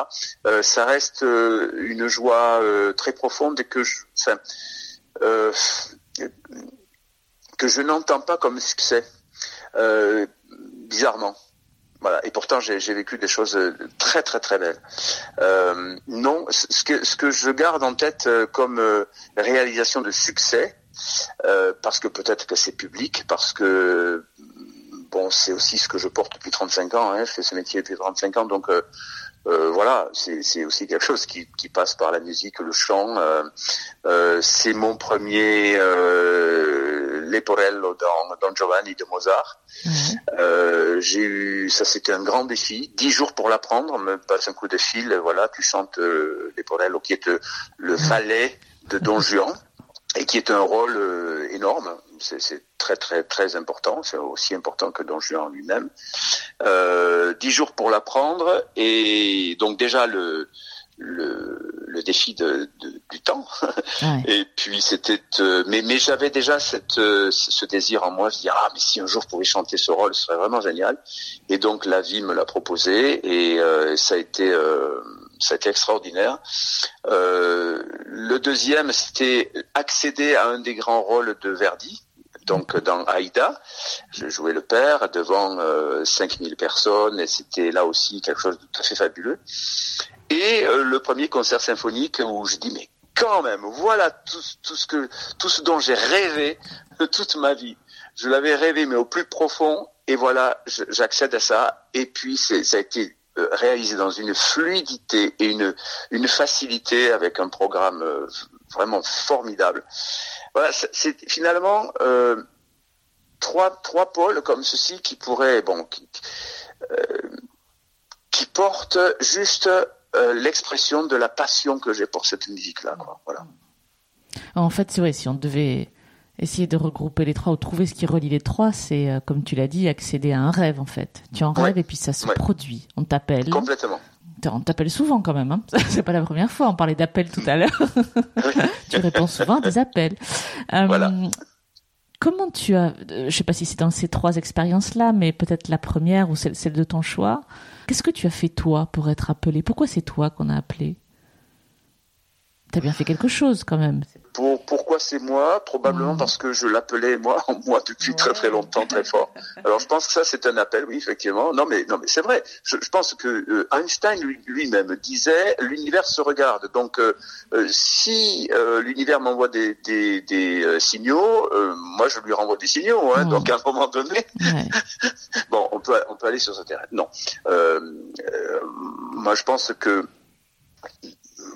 Speaker 3: Euh, ça reste euh, une joie euh, très profonde et que je, enfin, que je n'entends pas comme succès, bizarrement. Voilà. Et pourtant, j'ai vécu des choses euh, très très très belles. Euh, non, ce que ce que je garde en tête euh, comme euh, réalisation de succès, euh, parce que peut-être que c'est public, parce que bon, c'est aussi ce que je porte depuis 35 ans. Hein, je fais ce métier depuis 35 ans, donc euh, voilà, c'est aussi quelque chose qui, qui, passe par la musique, le chant. c'est mon premier Leporello dans Don Giovanni de Mozart. Euh, j'ai eu, ça c'était un grand défi, dix jours pour l'apprendre, me passe un coup de fil, voilà, tu chantes euh, Leporello qui est euh, le valet de Don Juan et qui est un rôle euh, énorme. C'est très très très important. C'est aussi important que Don Juan lui-même. Euh, dix jours pour l'apprendre et donc déjà le le, le défi de, de, du temps. [LAUGHS] Ouais. Et puis c'était, euh, mais mais j'avais déjà cette euh, ce désir en moi de dire ah mais si un jour je pouvais chanter ce rôle, ce serait vraiment génial. Et donc la vie me l'a proposé et euh, ça a été euh, ça a été extraordinaire. le deuxième c'était accéder à un des grands rôles de Verdi. Donc dans Aïda, je jouais le père devant euh, 5000 personnes et c'était là aussi quelque chose de tout à fait fabuleux. Et euh, le premier concert symphonique où je dis mais quand même, voilà tout, tout ce que tout ce dont j'ai rêvé [LAUGHS] toute ma vie. Je l'avais rêvé mais au plus profond et voilà, j'accède à ça et puis ça a été euh, réalisé dans une fluidité et une une facilité avec un programme euh, vraiment formidable. Voilà, c'est finalement euh, trois trois pôles comme ceci qui pourraient bon qui, euh, qui portent juste euh, l'expression de la passion que j'ai pour cette musique-là. Voilà.
Speaker 1: En fait, c'est vrai, si on devait essayer de regrouper les trois ou trouver ce qui relie les trois, c'est, euh, comme tu l'as dit, accéder à un rêve, en fait. Tu en rêves et puis ça se ouais. produit. On t'appelle.
Speaker 3: Complètement.
Speaker 1: On t'appelle souvent quand même. Hein [LAUGHS] c'est pas la première fois. On parlait d'appels tout à l'heure. [LAUGHS] tu réponds souvent à des appels.
Speaker 3: Euh, voilà.
Speaker 1: Comment tu as, je sais pas si c'est dans ces trois expériences-là, mais peut-être la première ou celle, celle de ton choix, Qu'est-ce que tu as fait toi pour être appelé? Pourquoi c'est toi qu'on a appelé? T'as bien fait quelque chose quand même.
Speaker 3: Pour, pourquoi c'est moi? Probablement mmh. parce que je l'appelais moi [LAUGHS] moi depuis ouais. très très longtemps, très fort. Alors je pense que ça c'est un appel, oui effectivement. Non mais non mais c'est vrai. Je, je, pense que euh, Einstein lui-même disait l'univers se regarde. Donc euh, euh, si l'univers m'envoie des, des, des signaux, moi je lui renvoie des signaux. Hein, mmh. Donc à un moment donné, ouais. [LAUGHS] bon on peut on peut aller sur ce terrain. Non, moi je pense que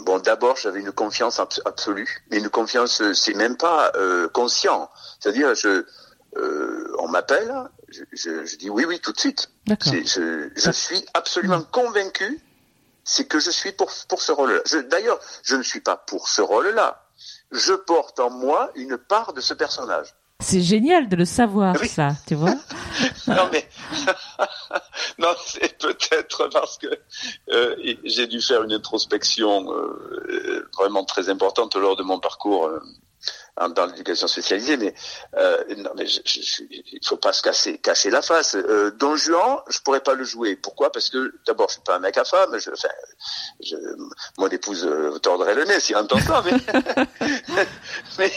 Speaker 3: Bon, d'abord, j'avais une confiance absolue, mais une confiance, c'est même pas euh, conscient. C'est-à-dire, je, euh, on m'appelle, je, je, je, dis oui, oui, tout de suite. Je, je suis absolument convaincu, c'est que je suis pour pour ce rôle-là. D'ailleurs, je ne suis pas pour ce rôle-là. Je porte en moi une part de ce personnage.
Speaker 1: C'est génial de le savoir, oui. ça, tu vois. [LAUGHS]
Speaker 3: non mais [LAUGHS] non, c'est peut-être parce que euh, j'ai dû faire une introspection euh, vraiment très importante lors de mon parcours euh, dans l'éducation spécialisée, mais euh, non, mais je, je, il faut pas se casser, la face. Euh, Don Juan, je pourrais pas le jouer. Pourquoi? Parce que d'abord, je suis pas un mec à femme. Je, enfin, mon épouse euh, tordrait le nez si elle entend ça, mais [LAUGHS] mais,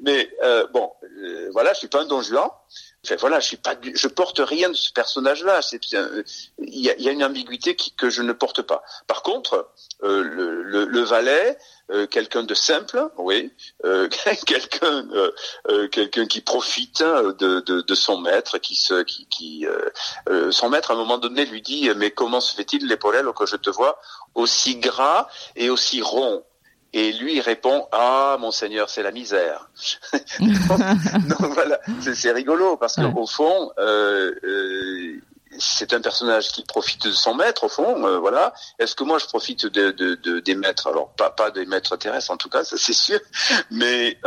Speaker 3: mais euh, bon, euh, voilà, je suis pas un Don Juan. Enfin, voilà, je suis pas, je porte rien de ce personnage-là. Il y a, y a, une ambiguïté qui, que je ne porte pas. Par contre, euh, le, le, le, valet, euh, quelqu'un de simple, oui, euh, [LAUGHS] quelqu'un, euh, quelqu'un qui profite de, de, de, son maître, qui se, qui, qui son maître à un moment donné lui dit, mais comment se fait-il, l'épaulel, que je te vois aussi gras et aussi rond? Et lui il répond ah monseigneur c'est la misère. donc, [LAUGHS] [LAUGHS] donc, voilà c'est rigolo parce qu'au fond euh, euh, c'est un personnage qui profite de son maître au fond euh, voilà. Est-ce que moi je profite de, de, de, des maîtres? Alors pas pas des maîtres terrestres en tout cas ça c'est sûr. Mais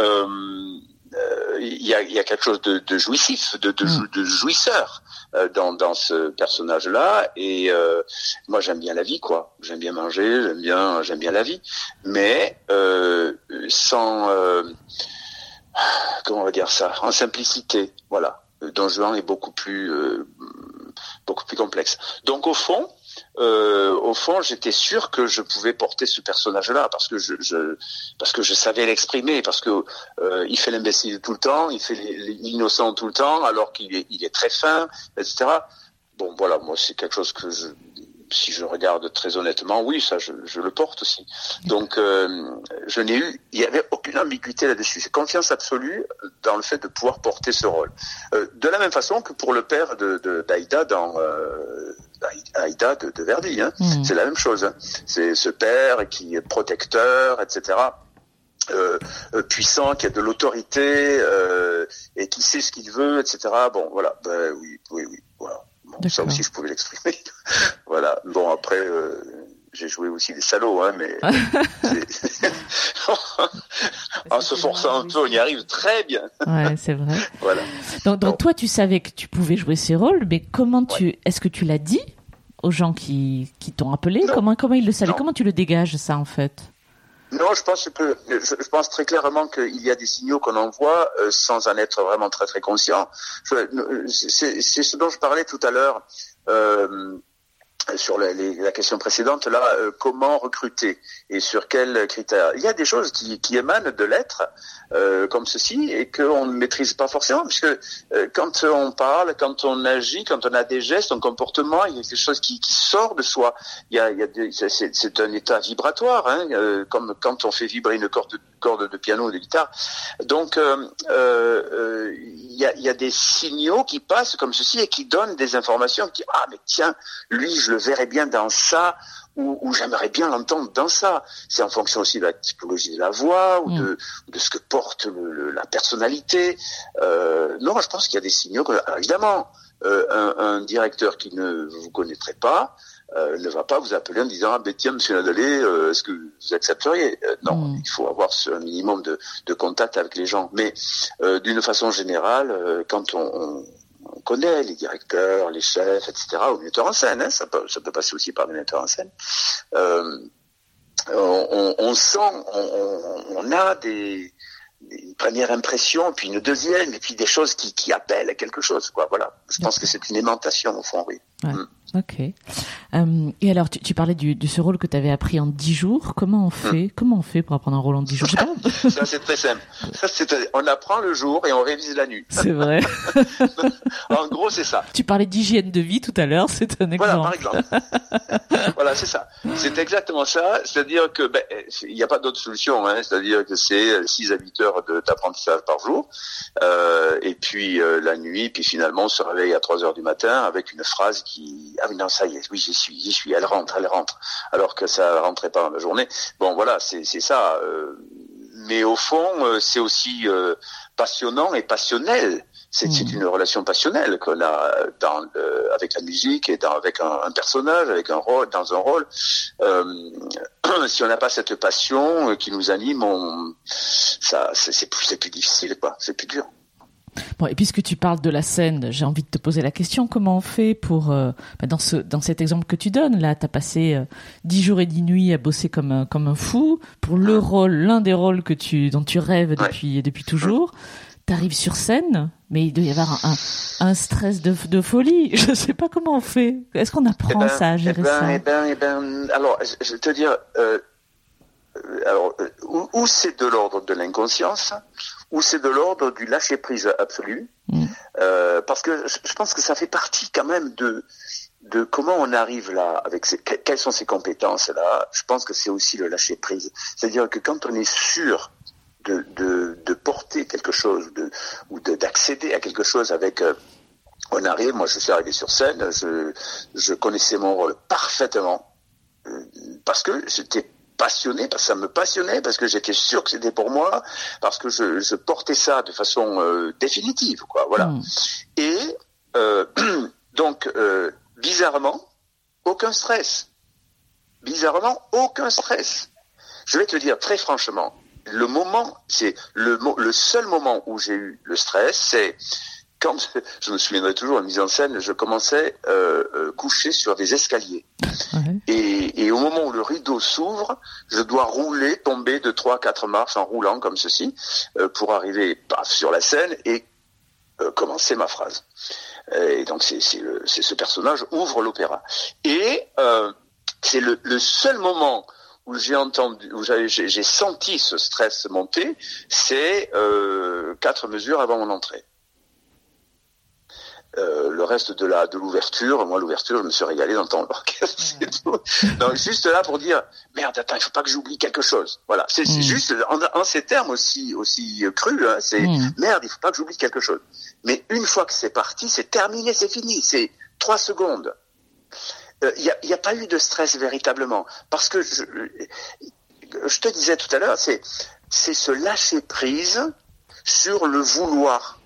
Speaker 3: il y, a, y, a, quelque chose de, de jouissif, de, de, de jouisseur dans, dans ce personnage-là. Et moi, j'aime bien la vie, quoi. J'aime bien manger, j'aime bien, j'aime bien la vie, mais sans comment on va dire ça, en simplicité. Voilà. Don Juan est beaucoup plus beaucoup plus complexe. Donc au fond, euh, au fond, j'étais sûr que je pouvais porter ce personnage-là parce que je, je, parce que je savais l'exprimer, parce que euh, il fait l'imbécile tout le temps, il fait l'innocent tout le temps, alors qu'il est, il est très fin, etc. Bon, voilà, moi c'est quelque chose que je, si je regarde très honnêtement, oui, ça, je, je le porte aussi. Donc, euh, je n'ai eu, il n'y avait aucune ambiguïté là-dessus. J'ai confiance absolue dans le fait de pouvoir porter ce rôle. Euh, de la même façon que pour le père de d'Aïda dans euh, Aïda de, de Verdi, hein. Mmh. c'est la même chose. Hein. C'est ce père qui est protecteur, etc. Euh, euh, puissant, qui a de l'autorité euh, et qui sait ce qu'il veut, etc. Bon, voilà. Ben, oui, oui, oui. Voilà. Bon, ça aussi, je pouvais l'exprimer. [LAUGHS] voilà. Bon, après, euh, j'ai joué aussi des salauds, hein, mais [LAUGHS] en se forçant un peu, on y arrive très bien.
Speaker 1: ouais, c'est vrai. [LAUGHS] Voilà. Donc, donc, toi, tu savais que tu pouvais jouer ces rôles, mais comment tu, ouais. est-ce que tu l'as dit aux gens qui, qui t'ont appelé? Non. Comment, comment ils le savaient? Non. Comment tu le dégages ça en fait?
Speaker 3: Non, je pense que je, je pense très clairement qu'il y a des signaux qu'on envoie euh, sans en être vraiment très très conscient. C'est ce dont je parlais tout à l'heure. Euh, sur la, les, la, question précédente, là, euh, comment recruter et sur quels critères Il y a des choses qui, émanent de l'être, euh, comme ceci, et qu'on ne maîtrise pas forcément, puisque euh, quand on parle, quand on agit, quand on a des gestes, un comportement, il y a quelque chose qui, sort de soi. Il y a, c'est un état vibratoire, hein, comme quand on fait vibrer une corde, corde de piano ou de guitare. Donc, il y, a, il y a des signaux qui passent comme ceci et qui donnent des informations qui ah mais tiens, lui je le verrais bien dans ça ou, ou j'aimerais bien l'entendre dans ça. C'est en fonction aussi de la typologie de la voix ou mm. de, de ce que porte le, le, la personnalité. Euh, non, je pense qu'il y a des signaux. Que, alors évidemment, euh, un, un, directeur qui ne vous connaîtrait pas euh, ne va pas vous appeler en disant ah ben tiens Monsieur Nadalé, euh, est-ce que vous accepteriez? Non, mm. il faut avoir un minimum de, de, contact avec les gens. Mais d'une façon générale, quand on, on on connaît les directeurs, les chefs, etc., ou les metteurs en scène, hein, ça, peut, ça peut passer aussi par des metteurs en scène. Euh, on, sent, on, on, a des, une première impression, puis une deuxième, et puis des choses qui, qui appellent à quelque chose. Quoi. Voilà. Je pense que c'est une aimantation, au fond, oui.
Speaker 1: Ouais. Mm. Ok. Euh, et alors, tu, tu parlais du, de ce rôle que tu avais appris en dix jours. Comment on hmm. fait mmh. Comment on fait pour apprendre un rôle en dix jours? [LAUGHS]
Speaker 3: Ça, c'est très simple. on apprend le jour et on révise la nuit.
Speaker 1: C'est vrai. [LAUGHS]
Speaker 3: en gros, c'est ça.
Speaker 1: Tu parlais d'hygiène de vie tout à l'heure. C'est un exemple.
Speaker 3: Voilà, par exemple. [LAUGHS] voilà, c'est ça. C'est exactement ça. C'est-à-dire que ben, il n'y a pas d'autre solution. Hein. C'est-à-dire que c'est 6 à 8 heures d'apprentissage par jour. Euh, et puis euh, la nuit, puis finalement, on se réveille à 3 heures du matin avec une phrase qui ah oui non ça y est oui j'y suis j'y suis elle rentre elle rentre alors que ça rentrait pas dans la journée. Bon voilà c'est c'est ça euh, mais au fond euh, c'est aussi euh, passionnant et passionnel. C'est mmh. une relation passionnelle qu'on a dans le, avec la musique et dans, avec un, un, personnage avec un rôle dans un rôle. [CLEARS THROAT] Si on n'a pas cette passion qui nous anime on ça c'est plus c'est plus difficile quoi. C'est plus dur
Speaker 1: Bon, et puisque tu parles de la scène, j'ai envie de te poser la question comment on fait pour euh, bah dans ce dans cet exemple que tu donnes là, tu as passé euh, dix jours et dix nuits à bosser comme un, comme un fou pour le rôle, l'un des rôles que tu dont tu rêves depuis ouais. depuis toujours. Tu arrives sur scène, mais il doit y avoir un, un, un stress de, de, folie. [LAUGHS] Je sais pas comment on fait. Est-ce qu'on apprend
Speaker 3: eh ben,
Speaker 1: ça à gérer
Speaker 3: eh ben,
Speaker 1: ça
Speaker 3: eh ben, eh ben, alors, je vais te dire, euh, alors, où, où c'est de l'ordre de l'inconscience, ou c'est de l'ordre du lâcher prise absolu, mmh. euh, parce que je pense que ça fait partie quand même de de comment on arrive là avec ces, quelles sont ces compétences là. Je pense que c'est aussi le lâcher prise, c'est-à-dire que quand on est sûr de, de, de porter quelque chose de, ou d'accéder à quelque chose avec euh, on arrive, moi je suis arrivé sur scène, je, je connaissais mon rôle parfaitement euh, parce que j'étais passionné, parce que ça me passionnait, parce que j'étais sûr que c'était pour moi, parce que je, je, portais ça de façon euh, définitive, quoi. Voilà. Mmh. Et euh, [CLEARS THROAT] donc, euh, bizarrement, aucun stress. Bizarrement, aucun stress. Je vais te dire très franchement, le moment, c'est le, le seul moment où j'ai eu le stress, c'est quand je me souviendrai toujours la mise en scène, je commençais euh, euh, couché sur des escaliers. Et, et, au moment où le rideau s'ouvre, je dois rouler, tomber de trois, quatre marches en roulant comme ceci, euh, pour arriver paf, sur la scène et euh, commencer ma phrase. Et donc c'est ce personnage ouvre l'opéra. Et euh, c'est le, le, seul moment où j'ai entendu, où j'ai senti ce stress monter, c'est euh, quatre mesures avant mon entrée. Euh, le reste de la de l'ouverture, moi l'ouverture, je me suis régalé d'entendre l'orchestre et tout. Donc juste là pour dire merde, attends, il faut pas que j'oublie quelque chose. Voilà, c'est mm. juste en, ces termes aussi aussi crus, hein, c'est mm. merde, il faut pas que j'oublie quelque chose. Mais une fois que c'est parti, c'est terminé, c'est fini, c'est trois secondes. Il euh, n'y a, y a pas eu de stress véritablement parce que je, je te disais tout à l'heure, c'est c'est se lâcher prise sur le vouloir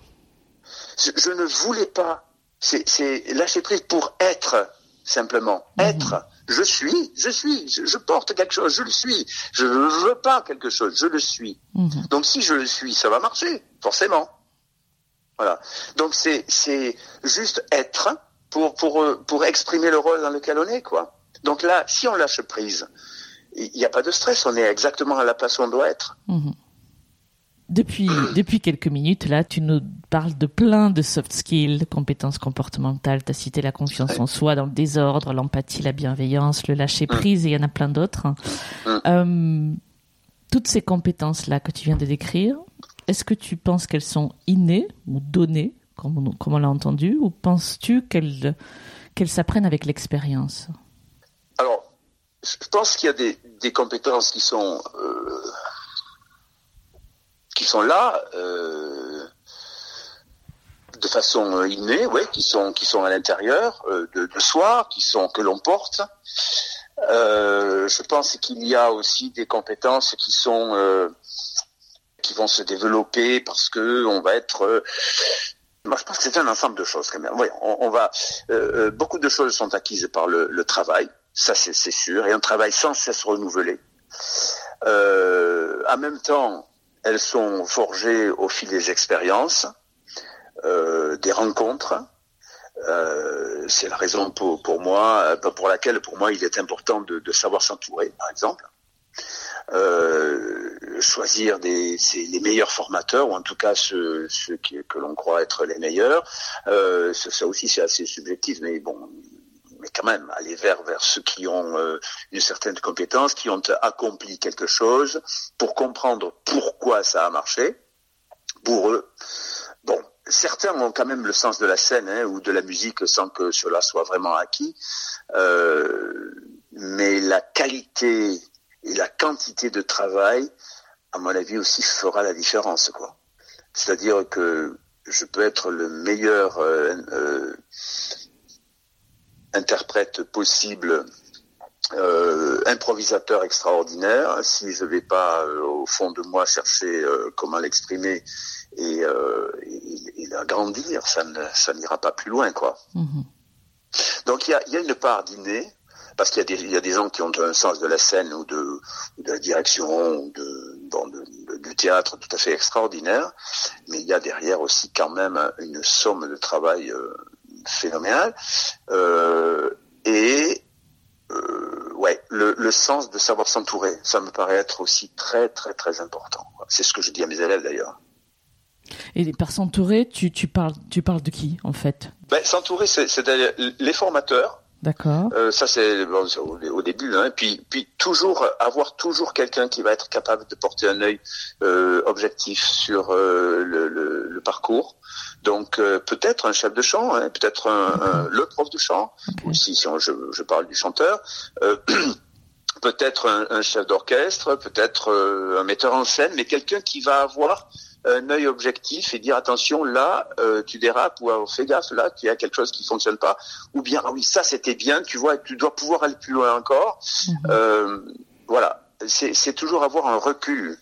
Speaker 3: je, ne voulais pas. C'est lâcher prise pour être simplement mhm. être. Je suis, je suis, je, porte quelque chose, je le suis. Je ne veux pas quelque chose, je le suis. Mhm. Donc si je le suis, ça va marcher, forcément. Voilà. Donc c'est c'est juste être pour pour pour exprimer le rôle dans lequel on est quoi. Donc là, si on lâche prise, il n'y a pas de stress, on est exactement à la place où on doit être. Mhm.
Speaker 1: Depuis, depuis quelques minutes, là, tu nous parles de plein de soft skills, compétences comportementales. Tu as cité la confiance en soi dans le désordre, l'empathie, la bienveillance, le lâcher prise, et il y en a plein d'autres. Euh, toutes ces compétences-là que tu viens de décrire, est-ce que tu penses qu'elles sont innées ou données, comme on, l'a entendu, ou penses-tu qu'elles qu'elles s'apprennent avec l'expérience?
Speaker 3: Alors, je pense qu'il y a des, des compétences qui sont... Euh qui sont là euh, de façon innée, ouais, qui sont qui sont à l'intérieur euh, de, soi, qui sont que l'on porte. Euh, je pense qu'il y a aussi des compétences qui sont qui vont se développer parce que on va être moi, je pense que c'est un ensemble de choses quand même. Oui, on, va beaucoup de choses sont acquises par le travail, ça c'est sûr, et un travail sans cesse renouvelé. en même temps, elles sont forgées au fil des expériences, euh, des rencontres. Euh, c'est la raison pour, moi, euh, pour laquelle pour moi il est important de, savoir s'entourer, par exemple. Choisir les meilleurs formateurs ou en tout cas ceux, que l'on croit être les meilleurs. Euh, ça aussi c'est assez subjectif, mais bon, quand même aller vers vers ceux qui ont euh, une certaine compétence, qui ont accompli quelque chose, pour comprendre pourquoi ça a marché pour eux. Bon, certains ont quand même le sens de la scène hein, ou de la musique sans que cela soit vraiment acquis, euh, mais la qualité et la quantité de travail, à mon avis aussi, fera la différence. C'est-à-dire que je peux être le meilleur euh interprète possible, euh, improvisateur extraordinaire. Si je vais pas euh, au fond de moi chercher euh, comment l'exprimer et, et, l'agrandir, ça ne ça n'ira pas plus loin, quoi. Mhm. Donc il y a, y a, une part d'inné, parce qu'il y, a des, y a des gens qui ont un sens de la scène ou de, de la direction ou de, bon, de, du théâtre tout à fait extraordinaire, mais il y a derrière aussi quand même une somme de travail phénoménal. Euh, et euh, ouais, le, le, sens de savoir s'entourer, ça me paraît être aussi très très très important. C'est ce que je dis à mes élèves d'ailleurs.
Speaker 1: Et par s'entourer, tu, tu, parles, tu parles de qui en fait?
Speaker 3: Ben, S'entourer, c'est les formateurs,
Speaker 1: D'accord.
Speaker 3: Euh, ça c'est bon, au, début, hein. puis puis toujours avoir toujours quelqu'un qui va être capable de porter un œil euh, objectif sur euh, le, le, le, parcours. Donc euh, peut-être un chef de chant, hein, peut-être le prof de chant, okay. si, si on, je, je, parle du chanteur. Euh, [CLEARS THROAT] peut-être un, un, chef d'orchestre, peut-être un metteur en scène, mais quelqu'un qui va avoir un œil objectif et dire attention là euh, tu dérapes ou euh, fais gaffe là tu as quelque chose qui fonctionne pas ou bien ah oui ça c'était bien tu vois tu dois pouvoir aller plus loin encore mhm. euh, voilà c'est toujours avoir un recul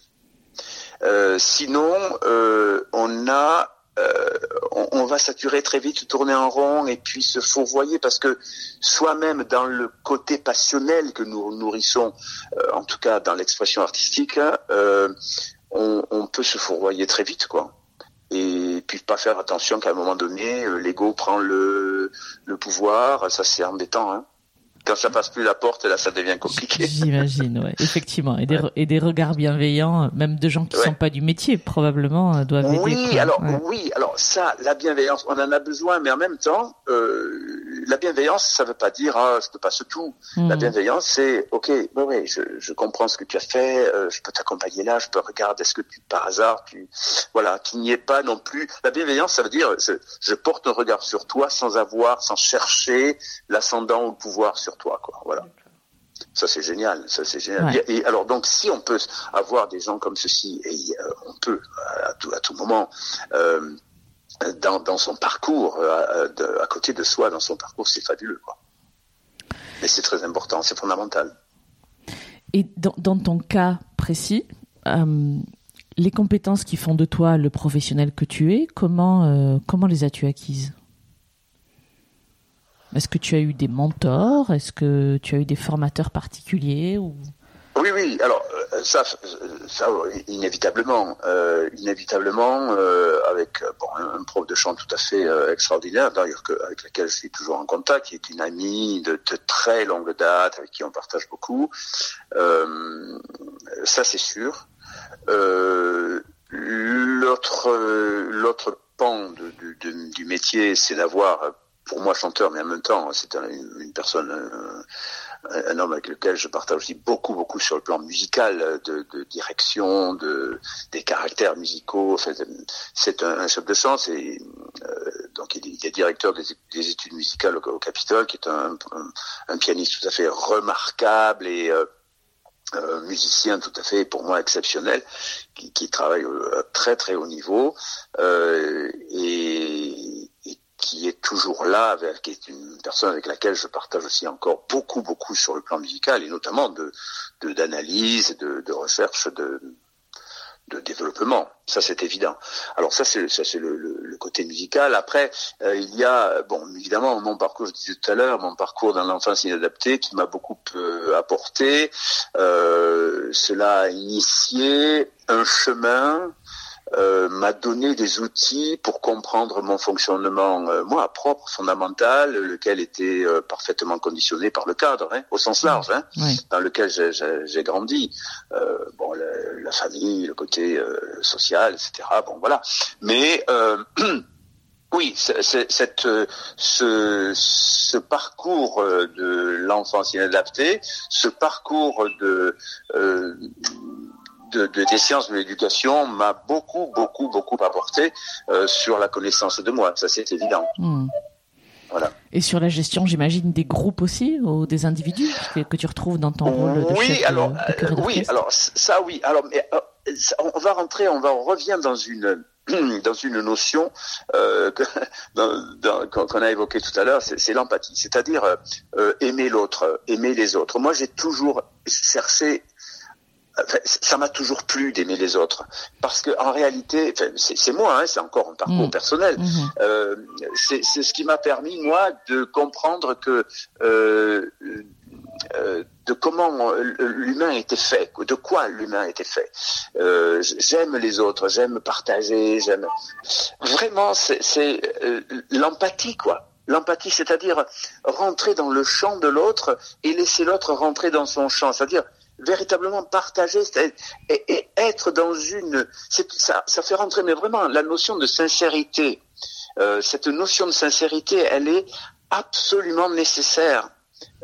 Speaker 3: euh, sinon euh, on a euh, on, on, va saturer très vite, tourner en rond et puis se fourvoyer parce que soi-même dans le côté passionnel que nous nourrissons, euh, en tout cas dans l'expression artistique, hein, euh, on, on, peut se fourvoyer très vite, quoi. Et puis pas faire attention qu'à un moment donné, euh, l'ego prend le, le pouvoir, ça c'est embêtant. Hein quand ça passe plus la porte, là, ça devient compliqué. [LAUGHS]
Speaker 1: J'imagine, ouais, effectivement, et des, et des regards bienveillants, même de gens qui ouais. sont pas du métier, probablement euh, doivent
Speaker 3: oui,
Speaker 1: aider.
Speaker 3: Alors, oui, alors ça, la bienveillance, on en a besoin, mais en même temps, euh, la bienveillance, ça veut pas dire ah, je te passe tout. Mmh. La bienveillance, c'est ok, oui, oui, je, je, comprends ce que tu as fait, euh, je peux t'accompagner là, je peux regarder, est-ce que tu par hasard, tu, voilà, tu n'y es pas non plus. La bienveillance, ça veut dire je, je porte un regard sur toi sans avoir, sans chercher l'ascendant ou le pouvoir sur toi, quoi. Voilà. Ça c'est génial, ça c'est génial. Ouais. Et alors donc si on peut avoir des gens comme ceci, et euh, on peut à tout, à tout moment. Euh, dans, dans, son parcours, euh, de, à côté de soi, dans son parcours, c'est fabuleux. Quoi. Mais c'est très important, c'est fondamental.
Speaker 1: Et dans, dans, ton cas précis, euh, les compétences qui font de toi le professionnel que tu es, comment, euh, comment les as-tu acquises? Est-ce que tu as eu des mentors? Est-ce que tu as eu des formateurs particuliers ou...
Speaker 3: Oui, oui. Alors ça, ça inévitablement, euh, inévitablement, euh, avec bon, un prof de chant tout à fait euh, extraordinaire, d'ailleurs avec laquelle je suis toujours en contact, qui est une amie de, très longue date, avec qui on partage beaucoup. Euh, ça, c'est sûr. l'autre, l'autre pan du métier, c'est d'avoir, pour moi, chanteur, mais en même temps, c'est un, une, personne un homme avec lequel je partage aussi beaucoup, beaucoup sur le plan musical, de, de direction, de des caractères musicaux. Enfin, c'est un, chef de chant. Euh, donc il est, directeur des, des, études musicales au, Capitole, qui est un, pianiste tout à fait remarquable et euh, euh, musicien tout à fait pour moi exceptionnel, qui, qui travaille à très très haut niveau et qui est toujours là, avec, qui est une personne avec laquelle je partage aussi encore beaucoup, beaucoup sur le plan musical et notamment de d'analyse, de, de, recherche, de, de développement. Ça, c'est évident. Alors ça, c'est ça, c'est le, le, le, côté musical. Après, euh, il y a, bon, évidemment, mon parcours, je disais tout à l'heure, mon parcours dans l'enfance inadaptée, qui m'a beaucoup euh, apporté. Euh, cela a initié un chemin euh, m'a donné des outils pour comprendre mon fonctionnement, euh, moi, propre, fondamental, lequel était euh, parfaitement conditionné par le cadre, hein, au sens large, hein,
Speaker 1: oui.
Speaker 3: dans lequel j'ai grandi. bon, la, la, famille, le côté social, etc. Bon, voilà. Mais [CLEARS THROAT] oui, c'est, cette, ce, ce, parcours de l'enfance inadaptée, ce parcours de de, de, des sciences de l'éducation m'a beaucoup, beaucoup, beaucoup apporté euh, sur la connaissance de moi. Ça, c'est évident.
Speaker 1: Mmh.
Speaker 3: Voilà.
Speaker 1: Et sur la gestion, j'imagine des groupes aussi ou des individus que, que tu retrouves dans ton rôle de
Speaker 3: oui,
Speaker 1: chef
Speaker 3: alors,
Speaker 1: de, de
Speaker 3: euh, oui, alors ça, oui. Alors, mais, euh, on va rentrer, on va on revient dans une [CLEARS THROAT] dans une notion euh, [LAUGHS] qu'on a évoquée tout à l'heure, c'est l'empathie, c'est-à-dire euh, aimer l'autre, aimer les autres. Moi, j'ai toujours cherché ça m'a toujours plu d'aimer les autres parce que en réalité c'est moi hein, c'est encore un parcours mmh. personnel mmh. Euh, c'est ce qui m'a permis moi de comprendre que euh, euh, de comment l'humain était fait, de quoi l'humain était fait. Euh, j'aime les autres, j'aime partager, j'aime vraiment c'est euh, l'empathie quoi. L'empathie, c'est-à-dire rentrer dans le champ de l'autre et laisser l'autre rentrer dans son champ, c'est-à-dire véritablement partager et, et, être dans une ça, ça fait rentrer mais vraiment la notion de sincérité euh, cette notion de sincérité elle est absolument nécessaire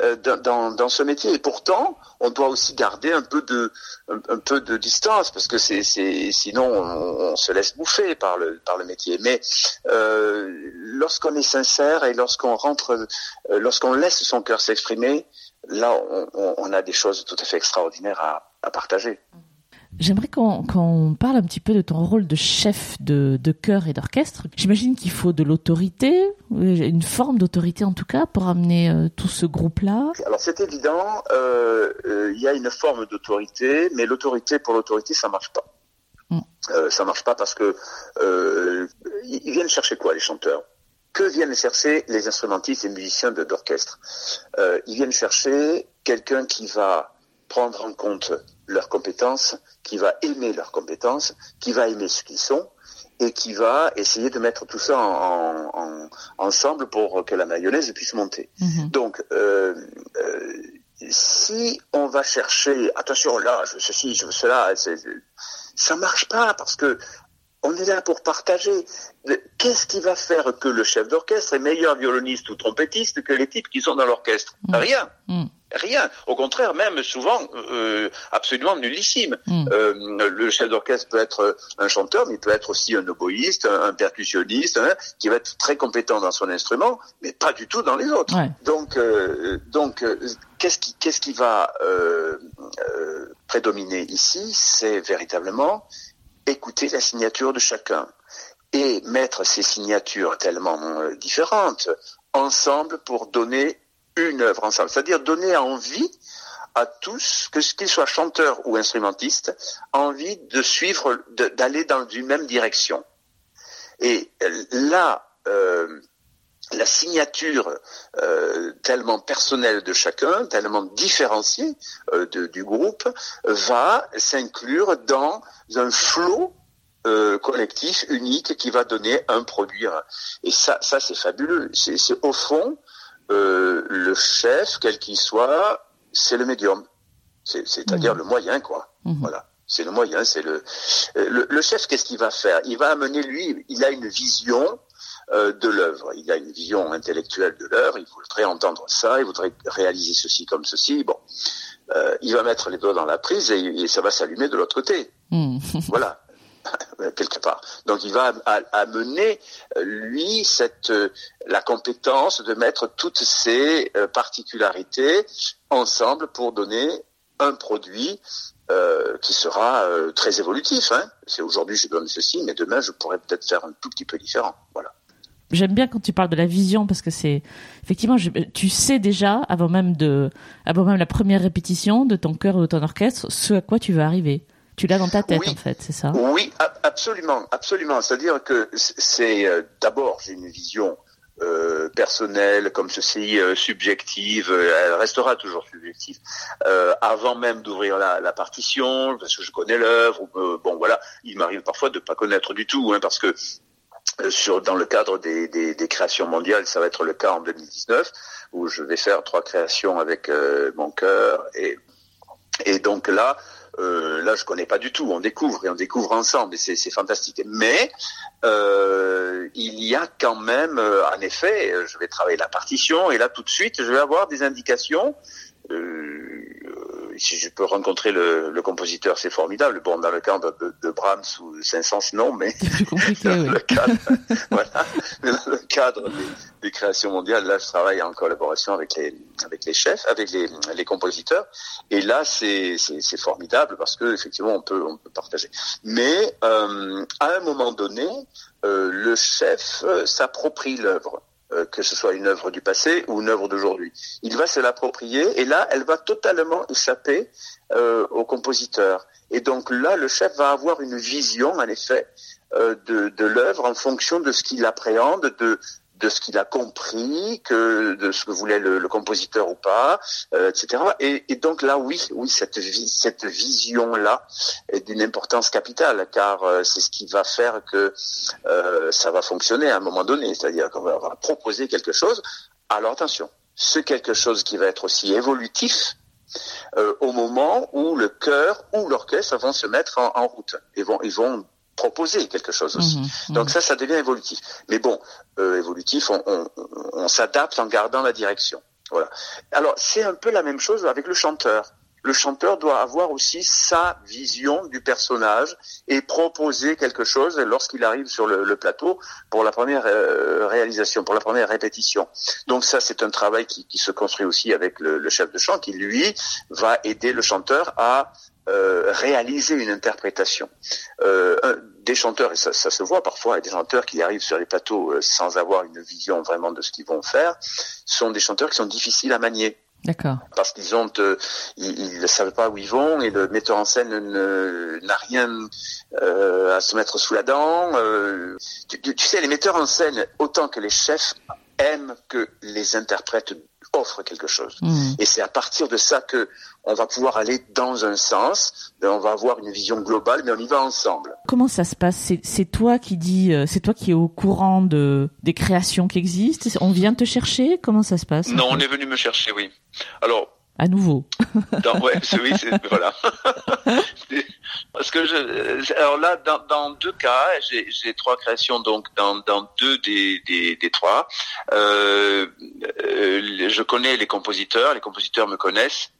Speaker 3: euh, dans, dans, ce métier. Et pourtant on doit aussi garder un peu de un, peu de distance parce que c'est sinon on, on, se laisse bouffer par le par le métier. Mais euh, lorsqu'on est sincère et lorsqu'on rentre euh, lorsqu'on laisse son cœur s'exprimer là, on, on, a des choses tout à fait extraordinaires à, à partager.
Speaker 1: J'aimerais qu'on qu parle un petit peu de ton rôle de chef de, de chœur et d'orchestre. J'imagine qu'il faut de l'autorité, une forme d'autorité en tout cas, pour amener euh, tout ce groupe-là.
Speaker 3: Alors c'est évident, euh, euh, il y a une forme d'autorité, mais l'autorité pour l'autorité, ça marche pas. Mm. Euh, ça marche pas parce que euh, ils viennent chercher quoi les chanteurs? Que viennent chercher les instrumentistes et musiciens d'orchestre euh, Ils viennent chercher quelqu'un qui va prendre en compte leurs compétences, qui va aimer leurs compétences, qui va aimer ce qu'ils sont, et qui va essayer de mettre tout ça en, en, ensemble pour que la mayonnaise puisse monter.
Speaker 1: Mhm.
Speaker 3: Donc, euh, euh, si on va chercher, attention là, je veux ceci, je veux cela, ça marche pas parce que on est là pour partager. Qu'est-ce qui va faire que le chef d'orchestre est meilleur violoniste ou trompettiste que les types qui sont dans l'orchestre
Speaker 1: Mm.
Speaker 3: Rien.
Speaker 1: Mm.
Speaker 3: Rien. Au contraire, même souvent euh, absolument nullissime.
Speaker 1: Mm.
Speaker 3: Euh, le chef d'orchestre peut être un chanteur, mais il peut être aussi un oboïste, un, un percussionniste, hein, qui va être très compétent dans son instrument, mais pas du tout dans les autres.
Speaker 1: Ouais.
Speaker 3: Donc, euh, donc, euh, qu'est-ce qui, qu'est-ce qui va euh, prédominer ici C'est véritablement écouter la signature de chacun et mettre ces signatures tellement euh, différentes ensemble pour donner une œuvre ensemble. C'est-à-dire donner envie à tous, que qu'ils soient chanteurs ou instrumentistes, envie de suivre, d'aller dans une même direction. Et euh, là, euh, la signature euh, tellement personnelle de chacun, tellement différenciée euh, de- du groupe, va s'inclure dans un flot euh, collectif unique qui va donner un produit. Et ça, ça c'est fabuleux. C'est au fond euh, le chef, quel qu'il soit, c'est le médium. C'est- C'est-à-dire
Speaker 1: Mhm.
Speaker 3: le moyen, quoi.
Speaker 1: Mhm.
Speaker 3: Voilà. C'est le moyen, c'est le, euh, le le chef. Qu'est-ce qu'il va faire? Il va amener lui. Il a une vision de l'œuvre. Il a une vision intellectuelle de l'œuvre. Il voudrait entendre ça. Il voudrait réaliser ceci comme ceci. Bon, Euh, il va mettre les doigts dans la prise et, et ça va s'allumer de l'autre côté.
Speaker 1: Mm. [LAUGHS] [LAUGHS]
Speaker 3: Voilà, [LAUGHS] quelque part. Donc il va amener euh, lui cette euh, la compétence de mettre toutes ces euh, particularités ensemble pour donner un produit euh, qui sera euh, très évolutif. Hein. C'est aujourd'hui je donne ceci, mais demain je pourrais peut-être faire un tout petit peu différent. Voilà.
Speaker 1: J'aime bien quand tu parles de la vision parce que c'est effectivement je- tu sais déjà avant même de avant même la première répétition de ton chœur ou de ton orchestre ce à quoi tu veux arriver. Tu l'as dans ta tête
Speaker 3: Oui.
Speaker 1: en fait, c'est ça?
Speaker 3: Oui, absolument, absolument. C'est-à-dire que c'est euh, d'abord j'ai une vision euh, personnelle comme ceci, euh, subjective. elle restera toujours subjective. Avant même d'ouvrir la, la partition, parce que je connais l'œuvre. bon, voilà, il m'arrive parfois de pas connaître du tout, hein, parce que sur dans le cadre des, des, des créations mondiales, ça va être le cas en 2019 où je vais faire trois créations avec euh, mon cœur et et donc là, euh, là, je connais pas du tout. On découvre et on découvre ensemble, et c'est fantastique. Mais euh, il y a quand même, euh, en effet, je vais travailler la partition, et là, tout de suite, je vais avoir des indications. Euh, si je peux rencontrer le, le compositeur, c'est formidable. Bon, dans le cadre de, de Brahms ou Saint-Saëns, non, mais dans
Speaker 1: oui.
Speaker 3: le cadre, [LAUGHS] voilà, dans le cadre des, des créations mondiales, là, je travaille en collaboration avec les, avec les chefs, avec les, les compositeurs, et là, c'est formidable parce que effectivement, on peut, on peut partager. Mais euh, à un moment donné, euh, le chef euh, s'approprie l'œuvre. Euh, que ce soit une œuvre du passé ou une œuvre d'aujourd'hui. Il va se l'approprier et là, elle va totalement échapper euh, au compositeur. Et donc là, le chef va avoir une vision, en effet, euh, de, de l'œuvre en fonction de ce qu'il appréhende, de, de ce qu'il a compris, que de ce que voulait le, le compositeur ou pas, euh, etc. Et, et donc là, oui, oui, cette, cette vision-là est d'une importance capitale, car euh, c'est ce qui va faire que euh, ça va fonctionner à un moment donné. C'est-à-dire qu'on va, proposer quelque chose. Alors attention, ce quelque chose qui va être aussi évolutif, euh, au moment où le chœur ou l'orchestre vont se mettre en, en route et vont ils vont proposer quelque chose aussi.
Speaker 1: Mhm, mhm.
Speaker 3: Donc ça, ça devient évolutif. Mais bon, euh, évolutif, on, on, on s'adapte en gardant la direction. Voilà. Alors c'est un peu la même chose avec le chanteur. Le chanteur doit avoir aussi sa vision du personnage et proposer quelque chose lorsqu'il arrive sur le, le plateau pour la première euh, réalisation, pour la première répétition. Donc ça, c'est un travail qui, qui se construit aussi avec le, le chef de chant qui, lui, va aider le chanteur à euh, réaliser une interprétation. Euh, des chanteurs, et ça, ça se voit parfois, et des chanteurs qui arrivent sur les plateaux euh, sans avoir une vision vraiment de ce qu'ils vont faire, sont des chanteurs qui sont difficiles à manier.
Speaker 1: D'accord.
Speaker 3: Parce qu'ils ont, euh, ils ne savent pas où ils vont et le metteur en scène n'a rien euh, à se mettre sous la dent. Euh, tu, tu, sais, les metteurs en scène, autant que les chefs, aiment que les interprètes offrent quelque chose.
Speaker 1: Mmh.
Speaker 3: Et c'est à partir de ça que on va pouvoir aller dans un sens, on va avoir une vision globale, mais on y va ensemble.
Speaker 1: Comment ça se passe? C'est- C'est toi qui dis, euh, c'est toi qui es au courant de des créations qui existent? On vient te chercher? Comment ça se passe
Speaker 3: Non, on est venu me chercher, oui. Alors,
Speaker 1: À nouveau.
Speaker 3: Dans, ouais, oui, c'est, voilà. [LAUGHS] Parce que je, alors là, dans, dans deux cas, j'ai, j'ai trois créations, donc dans, dans deux des, des, des trois, euh, euh, je connais les compositeurs, les compositeurs me connaissent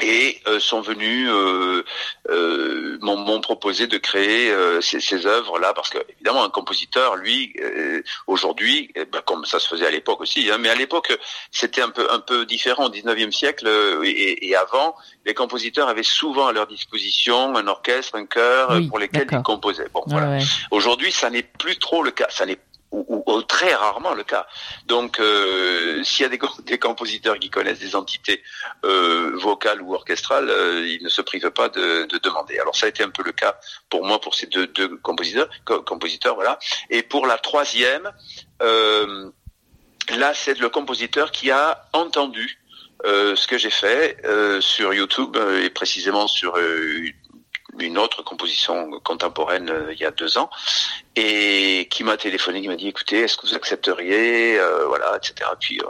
Speaker 3: et euh, sont venus euh, euh, m'ont, proposé de créer euh, ces, ces œuvres là parce que évidemment un compositeur lui euh, aujourd'hui eh ben, comme ça se faisait à l'époque aussi hein, mais à l'époque c'était un peu un peu différent au 19e siècle euh, et, et avant les compositeurs avaient souvent à leur disposition un orchestre un chœur
Speaker 1: Oui,
Speaker 3: pour lesquels ils composaient bon voilà
Speaker 1: ouais.
Speaker 3: Aujourd'hui, ça n'est plus trop le cas. Ça n'est ou, ou- très rarement le cas. Donc, euh, s'il y a des, des compositeurs qui connaissent des entités euh, vocales ou orchestrales, euh, ils ne se privent pas de, de demander. Alors, ça a été un peu le cas pour moi, pour ces deux, deux compositeurs, co- compositeurs, voilà. Et pour la troisième, euh, là, c'est le compositeur qui a entendu euh, ce que j'ai fait euh, sur YouTube euh, et précisément sur euh, une autre composition contemporaine euh, il y a deux ans et qui m'a téléphoné, qui m'a dit écoutez, est-ce que vous accepteriez, euh, voilà, etc. Puis euh,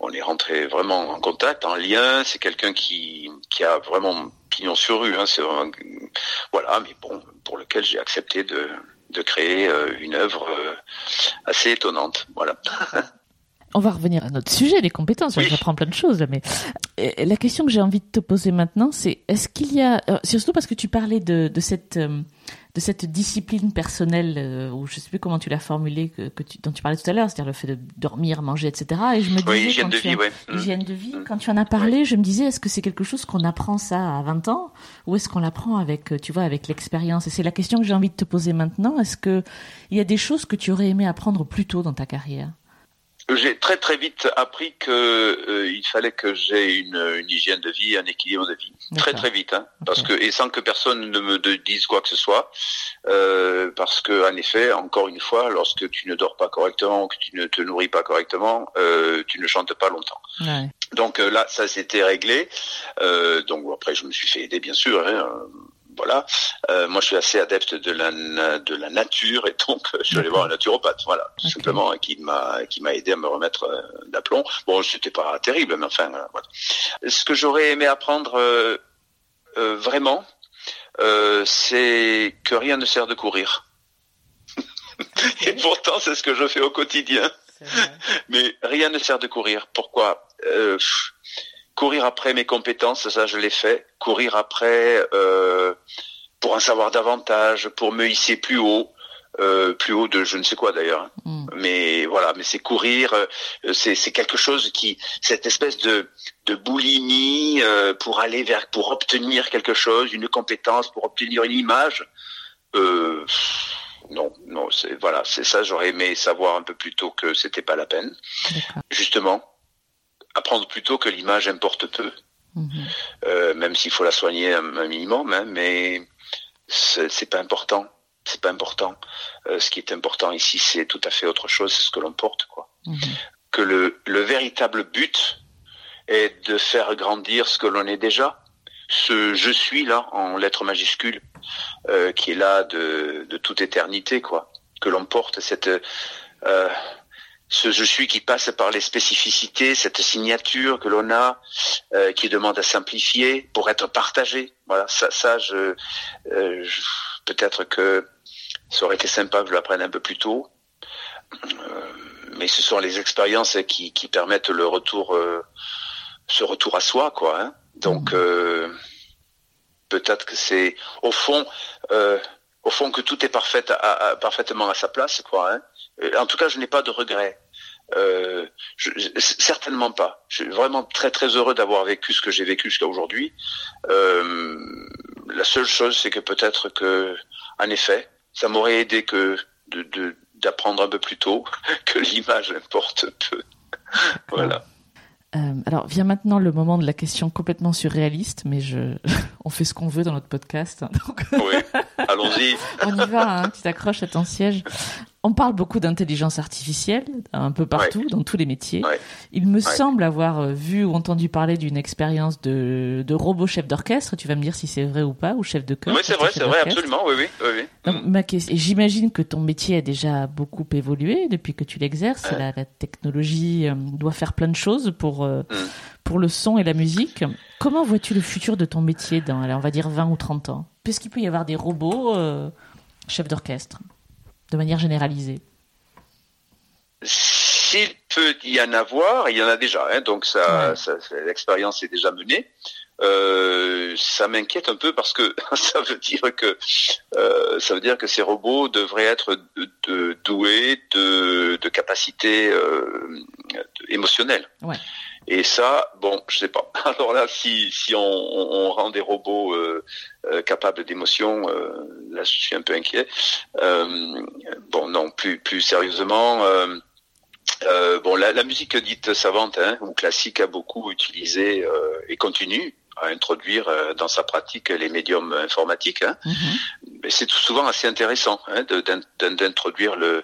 Speaker 3: on est rentré vraiment en contact, en lien. C'est quelqu'un qui qui a vraiment pignon sur rue. Hein, vraiment- voilà, mais bon, pour lequel j'ai accepté de de créer euh, une œuvre euh, assez étonnante. Voilà. [LAUGHS]
Speaker 1: On va revenir à notre sujet, les compétences.
Speaker 3: Oui.
Speaker 1: J'apprends plein de choses là, mais euh, la question que j'ai envie de te poser maintenant, c'est est-ce qu'il y a, euh, surtout parce que tu parlais de, de cette euh, de cette discipline personnelle, euh, ou je sais plus comment tu l'as formulée, que, que tu, dont tu parlais tout à l'heure, c'est-à-dire le fait de dormir, manger, etc. Et je me disais
Speaker 3: Oui, hygiène
Speaker 1: quand
Speaker 3: de
Speaker 1: tu
Speaker 3: vie,
Speaker 1: en-
Speaker 3: ouais. Mm.
Speaker 1: Hygiène de vie.
Speaker 3: Mm.
Speaker 1: Quand tu en as parlé, je me disais, est-ce que c'est quelque chose qu'on apprend ça à 20 ans ou est-ce qu'on l'apprend avec, tu vois, avec l'expérience? Et c'est la question que j'ai envie de te poser maintenant. Est-ce que il y a des choses que tu aurais aimé apprendre plus tôt dans ta carrière?
Speaker 3: J'ai très très vite appris que euh, il fallait que j'ai une, une hygiène de vie, un équilibre de vie. Très très vite, hein, parce que et sans que personne ne me de- dise quoi que ce soit, euh, parce que en effet, encore une fois, lorsque tu ne dors pas correctement, que tu ne te nourris pas correctement, euh, tu ne chantes pas longtemps.
Speaker 1: Ouais.
Speaker 3: Donc euh, là, ça s'était réglé. Euh, donc après, je me suis fait aider, bien sûr. hein, voilà. Euh, moi, je suis assez adepte de la de la nature et donc euh, je suis allé voir un naturopathe, voilà, tout simplement, et qui m'a qui m'a aidé à me remettre euh, d'aplomb. Bon, c'était pas terrible, mais enfin, euh, voilà. Ce que j'aurais aimé apprendre euh, euh, vraiment, euh, c'est que rien ne sert de courir. et pourtant, c'est ce que je fais au quotidien. Mais rien ne sert de courir. Pourquoi? Pff, Courir après mes compétences, ça je l'ai fait. Courir après euh, pour en savoir davantage, pour me hisser plus haut, euh, plus haut de je ne sais quoi d'ailleurs.
Speaker 1: Mm.
Speaker 3: Mais voilà, mais c'est courir, euh, c'est c'est quelque chose qui, cette espèce de de boulimie euh, pour aller vers, pour obtenir quelque chose, une compétence, pour obtenir une image. Euh, non, non, c'est voilà, c'est ça. J'aurais aimé savoir un peu plus tôt que c'était pas la peine justement, apprendre plutôt que l'image importe peu,
Speaker 1: Mhm.
Speaker 3: euh, même s'il faut la soigner un, un minimum, hein, mais c'est pas important. C'est pas important. Euh, ce qui est important ici, c'est tout à fait autre chose, c'est ce que l'on porte, quoi.
Speaker 1: Mhm.
Speaker 3: Que le, le véritable but est de faire grandir ce que l'on est déjà. Ce je suis là en lettres majuscules, euh, qui est là de, de toute éternité, quoi. Que l'on porte cette euh, ce je suis qui passe par les spécificités, cette signature que l'on a, euh, qui demande à simplifier pour être partagé. Voilà, ça, ça, je, euh, je- peut-être que ça aurait été sympa que je l'apprenne un peu plus tôt. Euh, mais ce sont les expériences qui, qui permettent le retour, euh, ce retour à soi, quoi. hein. Donc, euh, peut-être que c'est au fond, euh, au fond que tout est parfait, à- à- parfaitement à sa place, quoi. hein. Euh, En tout cas, je n'ai pas de regrets. Euh, je, certainement pas. Je suis vraiment très très heureux d'avoir vécu ce que j'ai vécu jusqu'à aujourd'hui. Euh, la seule chose, c'est que peut-être que, en effet, ça m'aurait aidé que de- d'apprendre un peu plus tôt [LAUGHS] que l'image importe peu. [LAUGHS] voilà.
Speaker 1: Euh, alors vient maintenant le moment de la question complètement surréaliste, mais je, [LAUGHS] on fait ce qu'on veut dans notre podcast. hein, donc
Speaker 3: Oui, allons-y.
Speaker 1: on y va, hein, tu t'accroches à ton siège. On parle beaucoup d'intelligence artificielle, un peu partout, dans tous les métiers.
Speaker 3: Ouais.
Speaker 1: Il me semble avoir euh, vu ou entendu parler d'une expérience de, de robot chef d'orchestre. Tu vas me dire si c'est vrai ou pas, ou chef de chœur.
Speaker 3: Oui, c'est vrai, c'est vrai, absolument, oui, oui, oui. oui.
Speaker 1: Donc, ma question, et j'imagine que ton métier a déjà beaucoup évolué depuis que tu l'exerces.
Speaker 3: Ouais.
Speaker 1: La, la technologie euh, doit faire plein de choses pour, euh,
Speaker 3: Mm.
Speaker 1: pour le son et la musique. Comment vois-tu le futur de ton métier dans, on va dire, 20 ou 30 ans? Puisqu'il peut y avoir des robots euh, chefs d'orchestre, de manière généralisée.
Speaker 3: S'il peut y en avoir, il y en a déjà, hein, donc ça,
Speaker 1: Ouais.
Speaker 3: ça- ça- l'expérience est déjà menée. Euh, ça m'inquiète un peu parce que [LAUGHS] ça veut dire que euh, ça veut dire que ces robots devraient être de, de- doués de, de capacités euh, émotionnelles.
Speaker 1: Ouais.
Speaker 3: Et ça, bon, je sais pas. [LAUGHS] Alors là, si si on, on- rend des robots euh, euh, capables d'émotion, euh, là, je suis un peu inquiet. Euh, bon, non, plus plus sérieusement. euh, euh, bon, la, la musique dite savante hein, ou classique a beaucoup utilisé et continue à introduire euh, dans sa pratique les médiums informatiques. Hein. Mais c'est souvent assez intéressant hein, de- d'in- d'in- d'introduire le,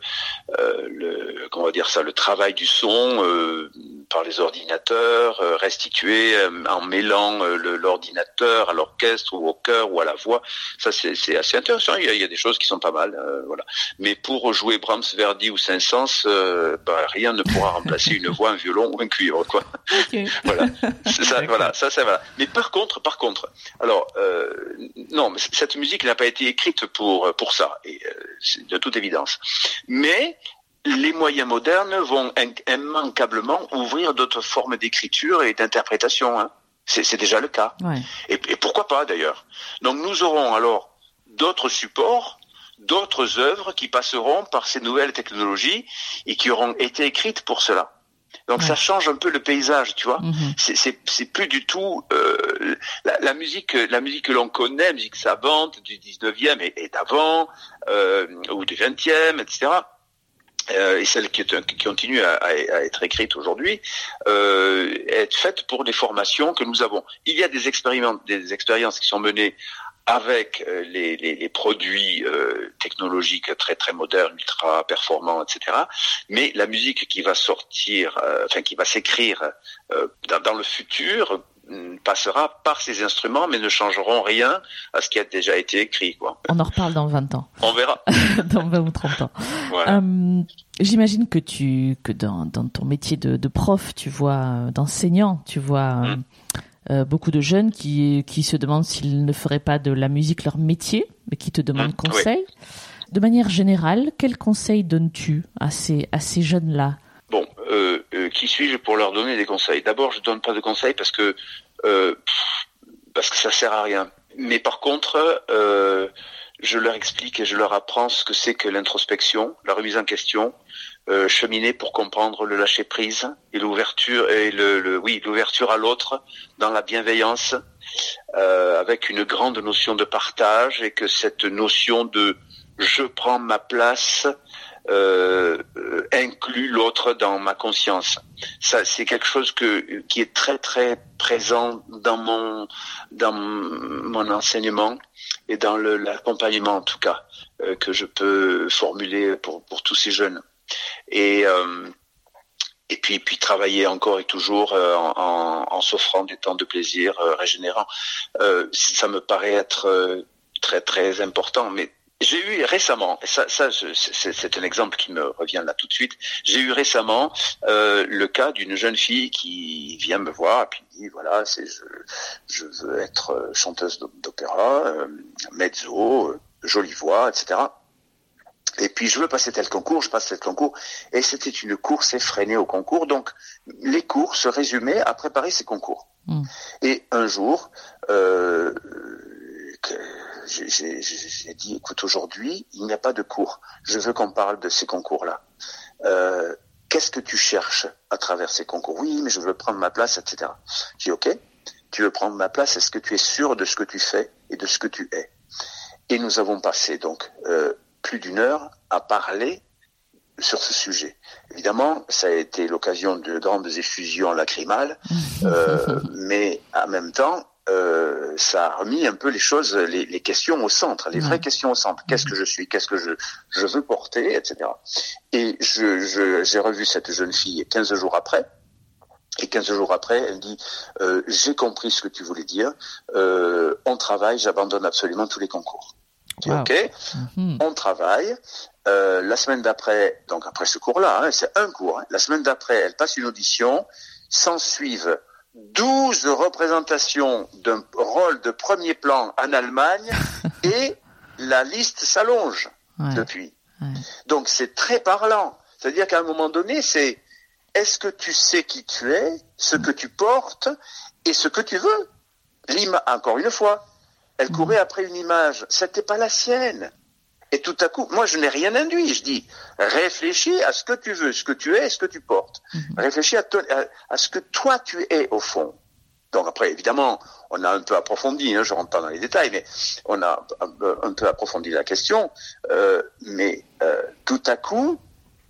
Speaker 3: euh, le, comment on va dire ça, le travail du son euh, par les ordinateurs, euh, restitué euh, en mêlant euh, le- l'ordinateur à l'orchestre ou au chœur ou à la voix. Ça, c'est c'est assez intéressant. Il y, a, il y a des choses qui sont pas mal, euh, voilà. Mais pour jouer Brahms, Verdi ou Saint-Saëns, euh, bah, rien ne pourra remplacer une voix, un violon ou un cuivre, quoi.
Speaker 1: Ok. [LAUGHS]
Speaker 3: Voilà, c'est ça, voilà, ça, ça, voilà. Mais par contre, par contre, alors, euh, non, cette musique n'a pas été écrite pour pour ça, et euh, de toute évidence. Mais les moyens modernes vont in- immanquablement ouvrir d'autres formes d'écriture et d'interprétation. Hein. C'est déjà le cas.
Speaker 1: Ouais.
Speaker 3: Et, et pourquoi pas d'ailleurs Donc nous aurons alors d'autres supports, d'autres œuvres qui passeront par ces nouvelles technologies et qui auront été écrites pour cela. Donc
Speaker 1: Ouais.
Speaker 3: ça change un peu le paysage, tu vois.
Speaker 1: Mhm.
Speaker 3: C'est- plus du tout euh, la, musique, la musique que l'on connaît, la musique savante du 19e et, d'avant euh, ou du 20e, etc. Euh, et celle qui, continue à, être écrite aujourd'hui, euh, est faite pour des formations que nous avons. Il y a des des expériences qui sont menées avec les, produits technologiques très très modernes, ultra performants, etc. Mais la musique qui va sortir, enfin qui va s'écrire dans, le futur passera par ces instruments, mais ne changeront rien à ce qui a déjà été écrit. Quoi.
Speaker 1: On en reparle dans 20 ans,
Speaker 3: On verra. [LAUGHS]
Speaker 1: dans 20 ou 30 ans.
Speaker 3: Voilà.
Speaker 1: Euh, J'imagine que tu que dans, dans ton métier de, de prof, tu vois, euh, d'enseignant, tu vois euh,
Speaker 3: Mm.
Speaker 1: euh, beaucoup de jeunes qui qui se demandent s'ils ne feraient pas de la musique leur métier, mais qui te demandent
Speaker 3: Mm,
Speaker 1: conseil. De manière générale, quels conseils donnes-tu à ces à ces jeunes-là?
Speaker 3: Euh, qui suis-je pour leur donner des conseils? D'abord, je donne pas de conseils parce que euh, parce que ça sert à rien. Mais par contre, euh, je leur explique et je leur apprends ce que c'est que l'introspection, la remise en question, euh, cheminer pour comprendre le lâcher prise et l'ouverture et le, le oui l'ouverture à l'autre dans la bienveillance, euh, avec une grande notion de partage et que cette notion de je prends ma place euh, inclut l'autre dans ma conscience. Ça, c'est quelque chose que qui est très très présent dans mon dans mon enseignement et dans l'accompagnement en tout cas euh, que je peux formuler pour pour tous ces jeunes. Et euh, et puis puis travailler encore et toujours euh, en, en, en s'offrant des temps de plaisir euh, régénérants. Ça me paraît être très très important, mais j'ai eu récemment, et ça, ça c'est c'est un exemple qui me revient là tout de suite. J'ai eu récemment euh, le cas d'une jeune fille qui vient me voir et puis dit voilà, c'est je, je veux être euh, chanteuse d'op- d'opéra, euh, mezzo, euh, jolie voix, etc. Et puis je veux passer tel concours, je passe tel concours, et c'était une course effrénée au concours. Donc les cours se résumaient à préparer ces concours.
Speaker 1: Mm.
Speaker 3: Et un jour, euh, que j'ai- dit, écoute, aujourd'hui, il n'y a pas de cours. Je veux qu'on parle de ces concours-là. Euh, Qu'est-ce que tu cherches à travers ces concours? Oui, mais je veux prendre ma place, etc. J'ai dit, ok, tu veux prendre ma place, est-ce que tu es sûr de ce que tu fais et de ce que tu es? Et nous avons passé donc euh, plus d'une heure à parler sur ce sujet. Évidemment, ça a été l'occasion de grandes effusions lacrymales, [LAUGHS] euh, mais en même temps, euh, ça a remis un peu les choses, les, les questions au centre, les vraies questions au centre. Qu'est-ce que je suis? Qu'est-ce que je, je veux porter, etc. Et je, je, j'ai revu cette jeune fille 15 jours après. Et 15 jours après, elle dit euh, j'ai compris ce que tu voulais dire. Euh, on travaille, j'abandonne absolument tous les concours.
Speaker 1: Wow.
Speaker 3: Ok,
Speaker 1: Mhm.
Speaker 3: on travaille. Euh, la semaine d'après, donc après ce cours-là, hein, c'est un cours. hein, la semaine d'après, elle passe une audition. S'en suivent 12 représentations d'un rôle de premier plan en Allemagne [LAUGHS] et la liste s'allonge
Speaker 1: Ouais.
Speaker 3: depuis.
Speaker 1: Ouais.
Speaker 3: Donc c'est très parlant. C'est-à-dire qu'à un moment donné, c'est est-ce que tu sais qui tu es, ce que tu portes et ce que tu veux L'ima encore une fois, elle courait après une image, c'était pas la sienne. Et tout à coup, moi je n'ai rien induit, je dis réfléchis à ce que tu veux, ce que tu es, ce que tu portes. Réfléchis à, ton- à- à ce que toi tu es au fond. Donc après, évidemment, on a un peu approfondi, hein, je rentre pas dans les détails, mais on a un, peu- un peu approfondi la question. Euh, mais euh, tout à coup,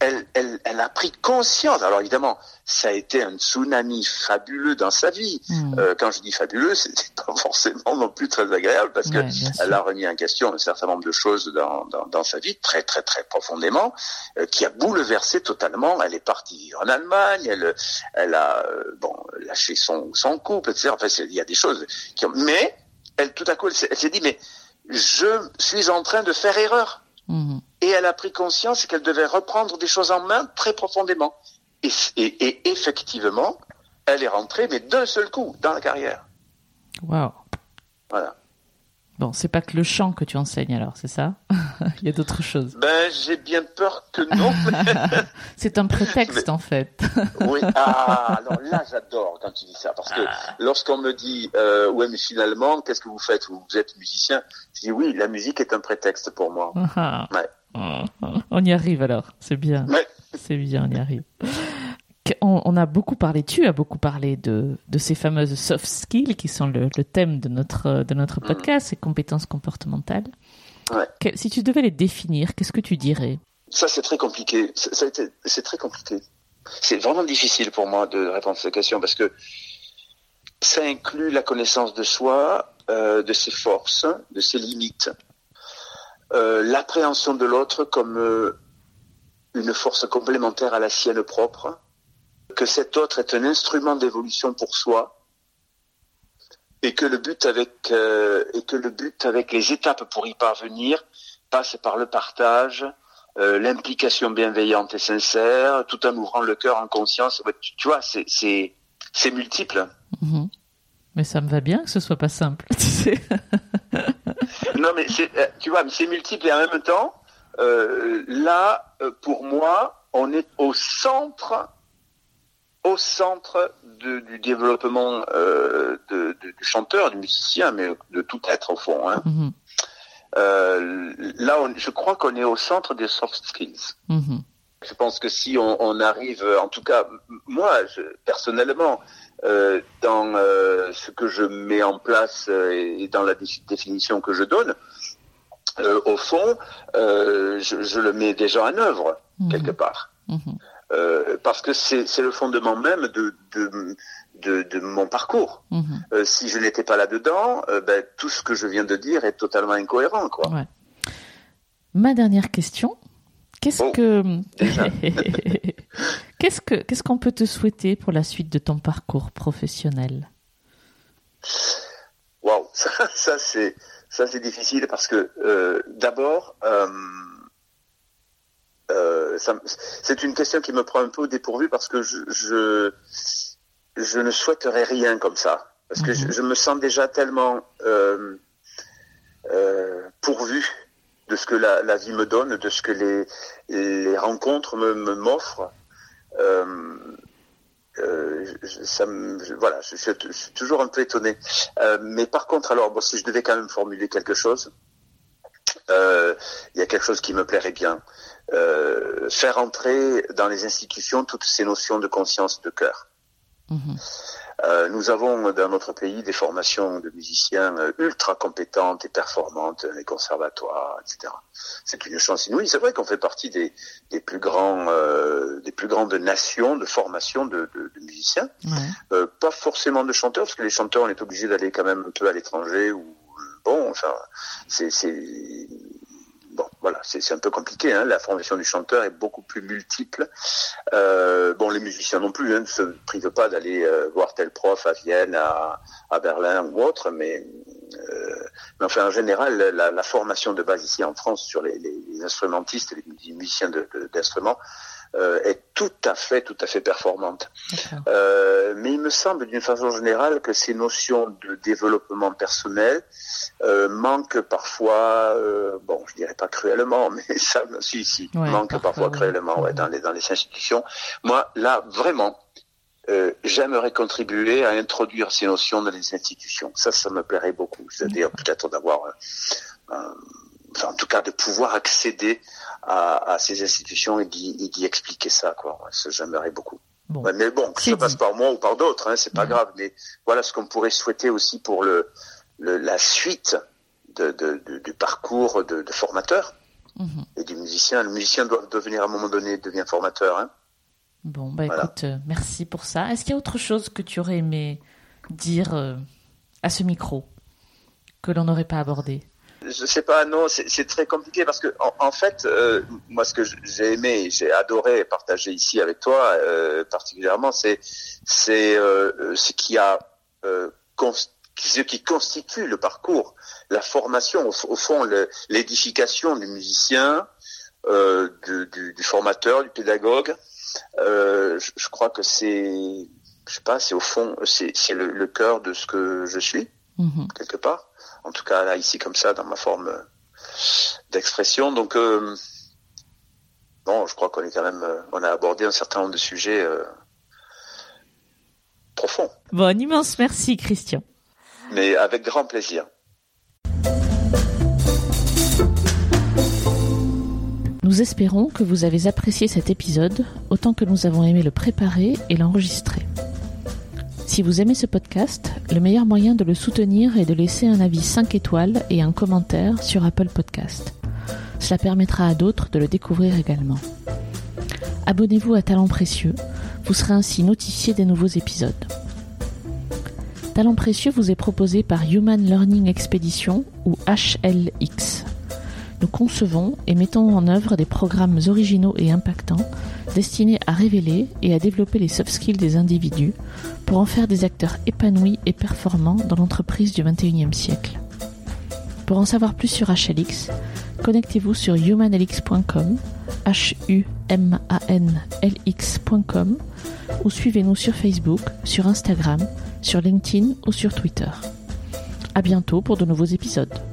Speaker 3: elle, elle, elle a pris conscience. Alors évidemment, ça a été un tsunami fabuleux dans sa vie.
Speaker 1: Mhm.
Speaker 3: Euh, quand je dis fabuleux, [LAUGHS] c'est pas forcément non plus très agréable parce que
Speaker 1: Ouais,
Speaker 3: elle a remis en question un certain nombre de choses dans, dans, dans sa vie très très très profondément, euh, qui a bouleversé totalement. Elle est partie en Allemagne, elle, elle a euh, bon lâché son, son couple, etc. Enfin, il y a des choses qui ont... Mais elle tout à coup, elle s'est dit mais je suis en train de faire erreur. Et elle a pris conscience qu'elle devait reprendre des choses en main très profondément. Et, et, et effectivement, elle est rentrée, mais d'un seul coup, dans la carrière.
Speaker 1: Wow.
Speaker 3: Voilà.
Speaker 1: Bon, c'est pas que le chant que tu enseignes alors, c'est ça [LAUGHS] Il y a d'autres choses.
Speaker 3: Ben, j'ai bien peur que non. [LAUGHS]
Speaker 1: C'est un prétexte en fait.
Speaker 3: oui. [LAUGHS] Ah, alors là, j'adore quand tu dis ça, parce que lorsqu'on me dit, euh, ouais, mais finalement, qu'est-ce que vous faites? Vous êtes musicien Je dis oui, la musique est un prétexte pour moi.
Speaker 1: Ah.
Speaker 3: Ouais.
Speaker 1: On y arrive alors, c'est bien.
Speaker 3: Ouais.
Speaker 1: C'est bien, on y arrive. On, on a beaucoup parlé, tu as beaucoup parlé de, de ces fameuses soft skills qui sont le, le thème de notre, de notre podcast, ces compétences comportementales.
Speaker 3: Ouais.
Speaker 1: Que- si tu devais les définir, qu'est-ce que tu dirais?
Speaker 3: Ça, c'est très compliqué. C'est très compliqué. C'est vraiment difficile pour moi de répondre à cette question parce que ça inclut la connaissance de soi, euh, de ses forces, de ses limites, euh, l'appréhension de l'autre comme euh, une force complémentaire à la sienne propre, que cet autre est un instrument d'évolution pour soi, et que le but avec euh, et que le but avec les étapes pour y parvenir passe par le partage, euh, l'implication bienveillante et sincère, tout en ouvrant le cœur en conscience. Tu, tu vois, c'est c'est c'est multiple.
Speaker 1: Mhm. Mais ça me va bien que ce soit pas simple, [LAUGHS] tu sais.
Speaker 3: Non, mais c'est, euh, tu vois, mais c'est multiple et en même temps, euh, là, euh, pour moi, on est au centre, au centre de- du développement euh, de- de- du chanteur, du musicien, mais de tout être au fond. Hein.
Speaker 1: Mhm.
Speaker 3: Euh, là, on- je crois qu'on est au centre des soft skills.
Speaker 1: Mhm.
Speaker 3: Je pense que si on, on arrive, en tout cas, moi, je, personnellement, euh, dans ce que je mets en place et dans la dé- définition que je donne, au fond, je, je le mets déjà en œuvre
Speaker 1: Mhm.
Speaker 3: quelque part. Euh, parce que c'est le fondement même de de, de, de mon parcours.
Speaker 1: Mhm.
Speaker 3: Euh, si je n'étais pas là-dedans, euh, ben, tout ce que je viens de dire est totalement incohérent, quoi.
Speaker 1: Ouais. Ma dernière question. Qu'est-ce
Speaker 3: Oh,
Speaker 1: que [LAUGHS] qu'est-ce que qu'est-ce qu'on peut te souhaiter pour la suite de ton parcours professionnel?
Speaker 3: Waouh, [LAUGHS] ça, ça c'est ça c'est difficile parce que euh, d'abord euh, c'est une question qui me prend un peu au dépourvu parce que je je, je ne souhaiterais rien comme ça parce que je,
Speaker 1: Mhm.
Speaker 3: je me sens déjà tellement euh, euh, pourvu de ce que la, la vie me donne, de ce que les les rencontres me m'offrent. Euh, je- ça me, je- voilà, je, suis toujours un peu étonné. Euh, mais par contre, alors, bon, si je devais quand même formuler quelque chose, euh, il y a quelque chose qui me plairait bien. Euh, faire entrer dans les institutions toutes ces notions de conscience de cœur.
Speaker 1: Mhm.
Speaker 3: Euh, nous avons dans notre pays des formations de musiciens euh, ultra compétentes et performantes, les conservatoires, etc. C'est une chance inouïe. C'est vrai qu'on fait partie des, des plus grands, euh, des plus grandes nations de formation de, de, de musiciens.
Speaker 1: Ouais.
Speaker 3: pas forcément de chanteurs, parce que les chanteurs, on est obligé d'aller quand même un peu à l'étranger ou bon, enfin, c'est voilà, c'est un peu compliqué. Hein. La formation du chanteur est beaucoup plus multiple. Euh, bon, les musiciens non plus hein, ne se privent pas d'aller euh, voir tel prof à Vienne, à, à Berlin ou autre, mais, euh, mais enfin en général, la, la, formation de base ici en France sur les, les, les instrumentistes, les musiciens d'instruments. Euh, est tout à fait, tout à fait performante. Euh, mais il me semble d'une façon générale que ces notions de développement personnel euh, manquent parfois, euh, bon, je dirais pas cruellement, [LAUGHS] mais ça, si, si, ouais, manquent parfois, parfois cruellement, ouais, dans les dans les institutions. Moi, là, vraiment. Euh, j'aimerais contribuer à introduire ces notions dans les institutions. Ça, ça me plairait beaucoup. C'est-à-dire peut-être d'avoir un, enfin, en tout cas de pouvoir accéder à, à ces institutions et d'y expliquer ça quoi j'aimerais beaucoup bon. Ouais, mais bon que ça passe par moi ou par d'autres hein, c'est pas ouais. grave mais voilà ce qu'on pourrait souhaiter aussi pour le, le la suite de, de, de, du parcours de, formateur mm -hmm. et du musicien le musicien doit devenir à un moment donné devient formateur hein.
Speaker 1: bon bah voilà. écoute euh, merci pour ça est-ce qu'il y a autre chose que tu aurais aimé dire euh, à ce micro que l'on n'aurait pas abordé?
Speaker 3: Je sais pas, non, c'est très compliqué parce que en, en fait, euh, moi, ce que j'ai aimé, j'ai adoré partager ici avec toi, euh, particulièrement, c'est c'est euh, ce qui a ce qui constitue le parcours, la formation, au, au fond, l'édification du musicien, du, du, du, formateur, du pédagogue. Je, je, crois que c'est, je sais pas, c'est au fond, c'est le, le cœur de ce que je suis mm -hmm. quelque part en tout cas là ici comme ça dans ma forme d'expression. Donc euh, bon je crois qu'on est quand même on a abordé un certain nombre de sujets euh, profonds.
Speaker 1: Bon un immense merci Christian.
Speaker 3: Mais avec grand plaisir.
Speaker 1: Nous espérons que vous avez apprécié cet épisode autant que nous avons aimé le préparer et l'enregistrer. Si vous aimez ce podcast, le meilleur moyen de le soutenir est de laisser un avis 5 étoiles et un commentaire sur Apple Podcast. Cela permettra à d'autres de le découvrir également. Abonnez-vous à Talent Précieux, vous serez ainsi notifié des nouveaux épisodes. Talent Précieux vous est proposé par Human Learning Expedition ou HLX. Nous concevons et mettons en œuvre des programmes originaux et impactants destinés à révéler et à développer les soft skills des individus pour en faire des acteurs épanouis et performants dans l'entreprise du 21e siècle. Pour en savoir plus sur HLX, connectez-vous sur humanlx.com, h l x.com ou suivez-nous sur Facebook, sur Instagram, sur LinkedIn ou sur Twitter. À bientôt pour de nouveaux épisodes.